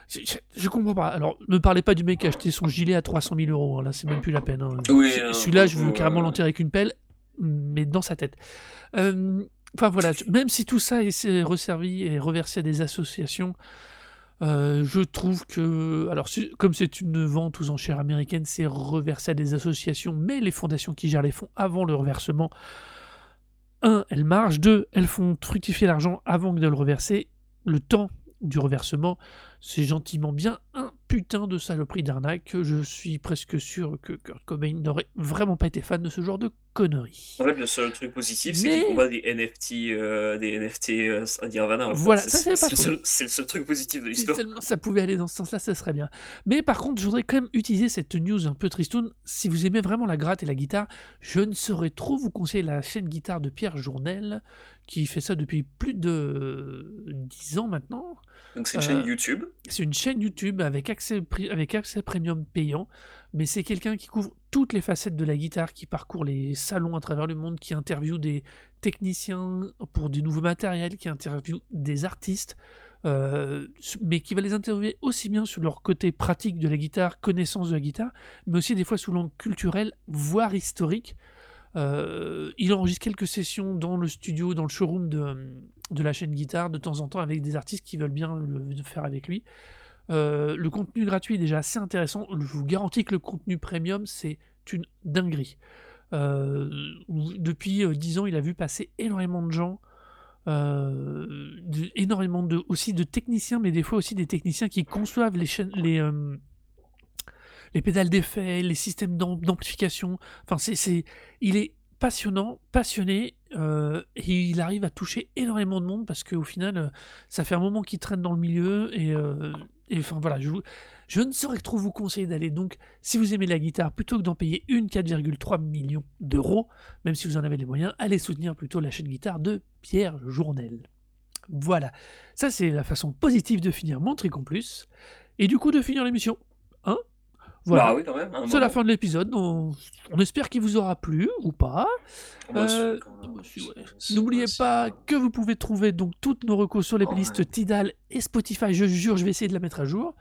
Je, je- je comprends pas. Alors, ne parlez pas du mec qui a acheté son gilet à 300 000 euros. hein. Là, c'est même plus la peine. hein. Oui, Ce- Celui-là, je veux ouais. carrément l'enterrer avec une pelle, mais dans sa tête. Euh, Enfin voilà, même si tout ça est resservi et reversé à des associations, euh, je trouve que, alors comme c'est une vente aux enchères américaines, c'est reversé à des associations, mais les fondations qui gèrent les fonds avant le reversement, un, elles margent, deux, elles font fructifier l'argent avant de le reverser. Le temps du reversement, c'est gentiment bien un putain de saloperie d'arnaque. Je suis presque sûr que Kurt Cobain n'aurait vraiment pas été fan de ce genre de conneries. En fait, le seul truc positif, c'est Mais- qu'ils combattent des NFT, euh, des NFT euh, à Nirvana. en fait. Voilà, C'est- ça, c'est c'est pas le seul- c'est le seul truc positif de Si l'histoire. seulement ça pouvait aller dans ce sens-là, ce serait bien. Mais par contre, je voudrais quand même utiliser cette news un peu tristoun. Si vous aimez vraiment la gratte et la guitare, je ne saurais trop vous conseiller la chaîne guitare de Pierre Journel, qui fait ça depuis plus de 10 ans maintenant. Donc c'est une Euh, chaîne YouTube. C'est une chaîne YouTube avec accès, avec accès premium payant, mais c'est quelqu'un qui couvre toutes les facettes de la guitare, qui parcourt les salons à travers le monde, qui interviewe des techniciens pour des nouveaux matériels, qui interviewe des artistes, euh, mais qui va les interviewer aussi bien sur leur côté pratique de la guitare, connaissance de la guitare, mais aussi des fois sous l'angle culturel, voire historique. Euh, il enregistre quelques sessions dans le studio, dans le showroom de, de la chaîne guitare, de temps en temps avec des artistes qui veulent bien le, faire avec lui. Euh, le contenu gratuit est déjà assez intéressant. Je vous garantis que le contenu premium, c'est une dinguerie. Euh, depuis euh, 10 ans, il a vu passer énormément de gens, euh, énormément de, aussi de techniciens, mais des fois aussi des techniciens qui conçoivent les chaînes, euh, les pédales d'effet, les systèmes d'am- d'amplification. Enfin, c'est, il est passionnant, passionné, euh, et il arrive à toucher énormément de monde parce qu'au final, euh, ça fait un moment qu'il traîne dans le milieu. Et, euh, et enfin voilà, je, vous- je ne saurais trop vous conseiller d'aller. Donc, si vous aimez la guitare, plutôt que d'en payer une 4,3 millions d'euros, même si vous en avez les moyens, allez soutenir plutôt la chaîne guitare de Pierre Journel. Voilà, ça c'est la façon positive de finir mon Tricon Plus, et du coup de finir l'émission. Hein? Voilà, Bah oui, quand même. à un c'est la fin de l'épisode, on, on espère qu'il vous aura plu ou pas. Bah, Euh, même- bah, c'est- N'oubliez pas que vous pouvez trouver donc toutes nos recos sur les Oh, playlists. Tidal et Spotify. Je jure, je vais essayer de la mettre à jour.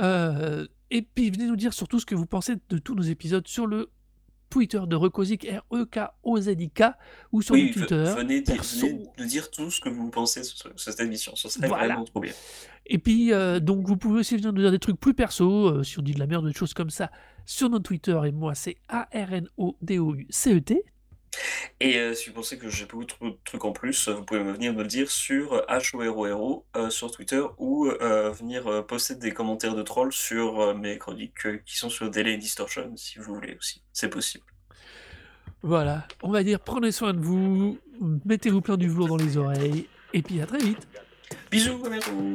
Euh, et puis venez nous dire surtout ce que vous pensez de tous nos épisodes sur le Twitter de Recosic, R-E-K-O-Z-I-K, ou sur Oui, le Twitter. venez, dire, perso. venez nous dire tout ce que vous pensez sur, sur cette émission. Ce serait Voilà. vraiment trop bien. Et puis, euh, donc, vous pouvez aussi venir nous dire des trucs plus perso, euh, si on dit de la merde, des choses comme ça, sur notre Twitter. Et moi, c'est A-R-N-O-D-O-U-C-E-T. Et euh, si vous pensez que j'ai beaucoup trop de trucs en plus, euh, vous pouvez me venir me le dire sur HORORO euh, sur Twitter ou euh, venir poster des commentaires de trolls sur mes chroniques qui sont sur Delay Distortion si vous voulez aussi. C'est possible. Voilà, on va dire, prenez soin de vous, mettez-vous plein du velours dans les oreilles, et puis à très vite. Bisous, à bientôt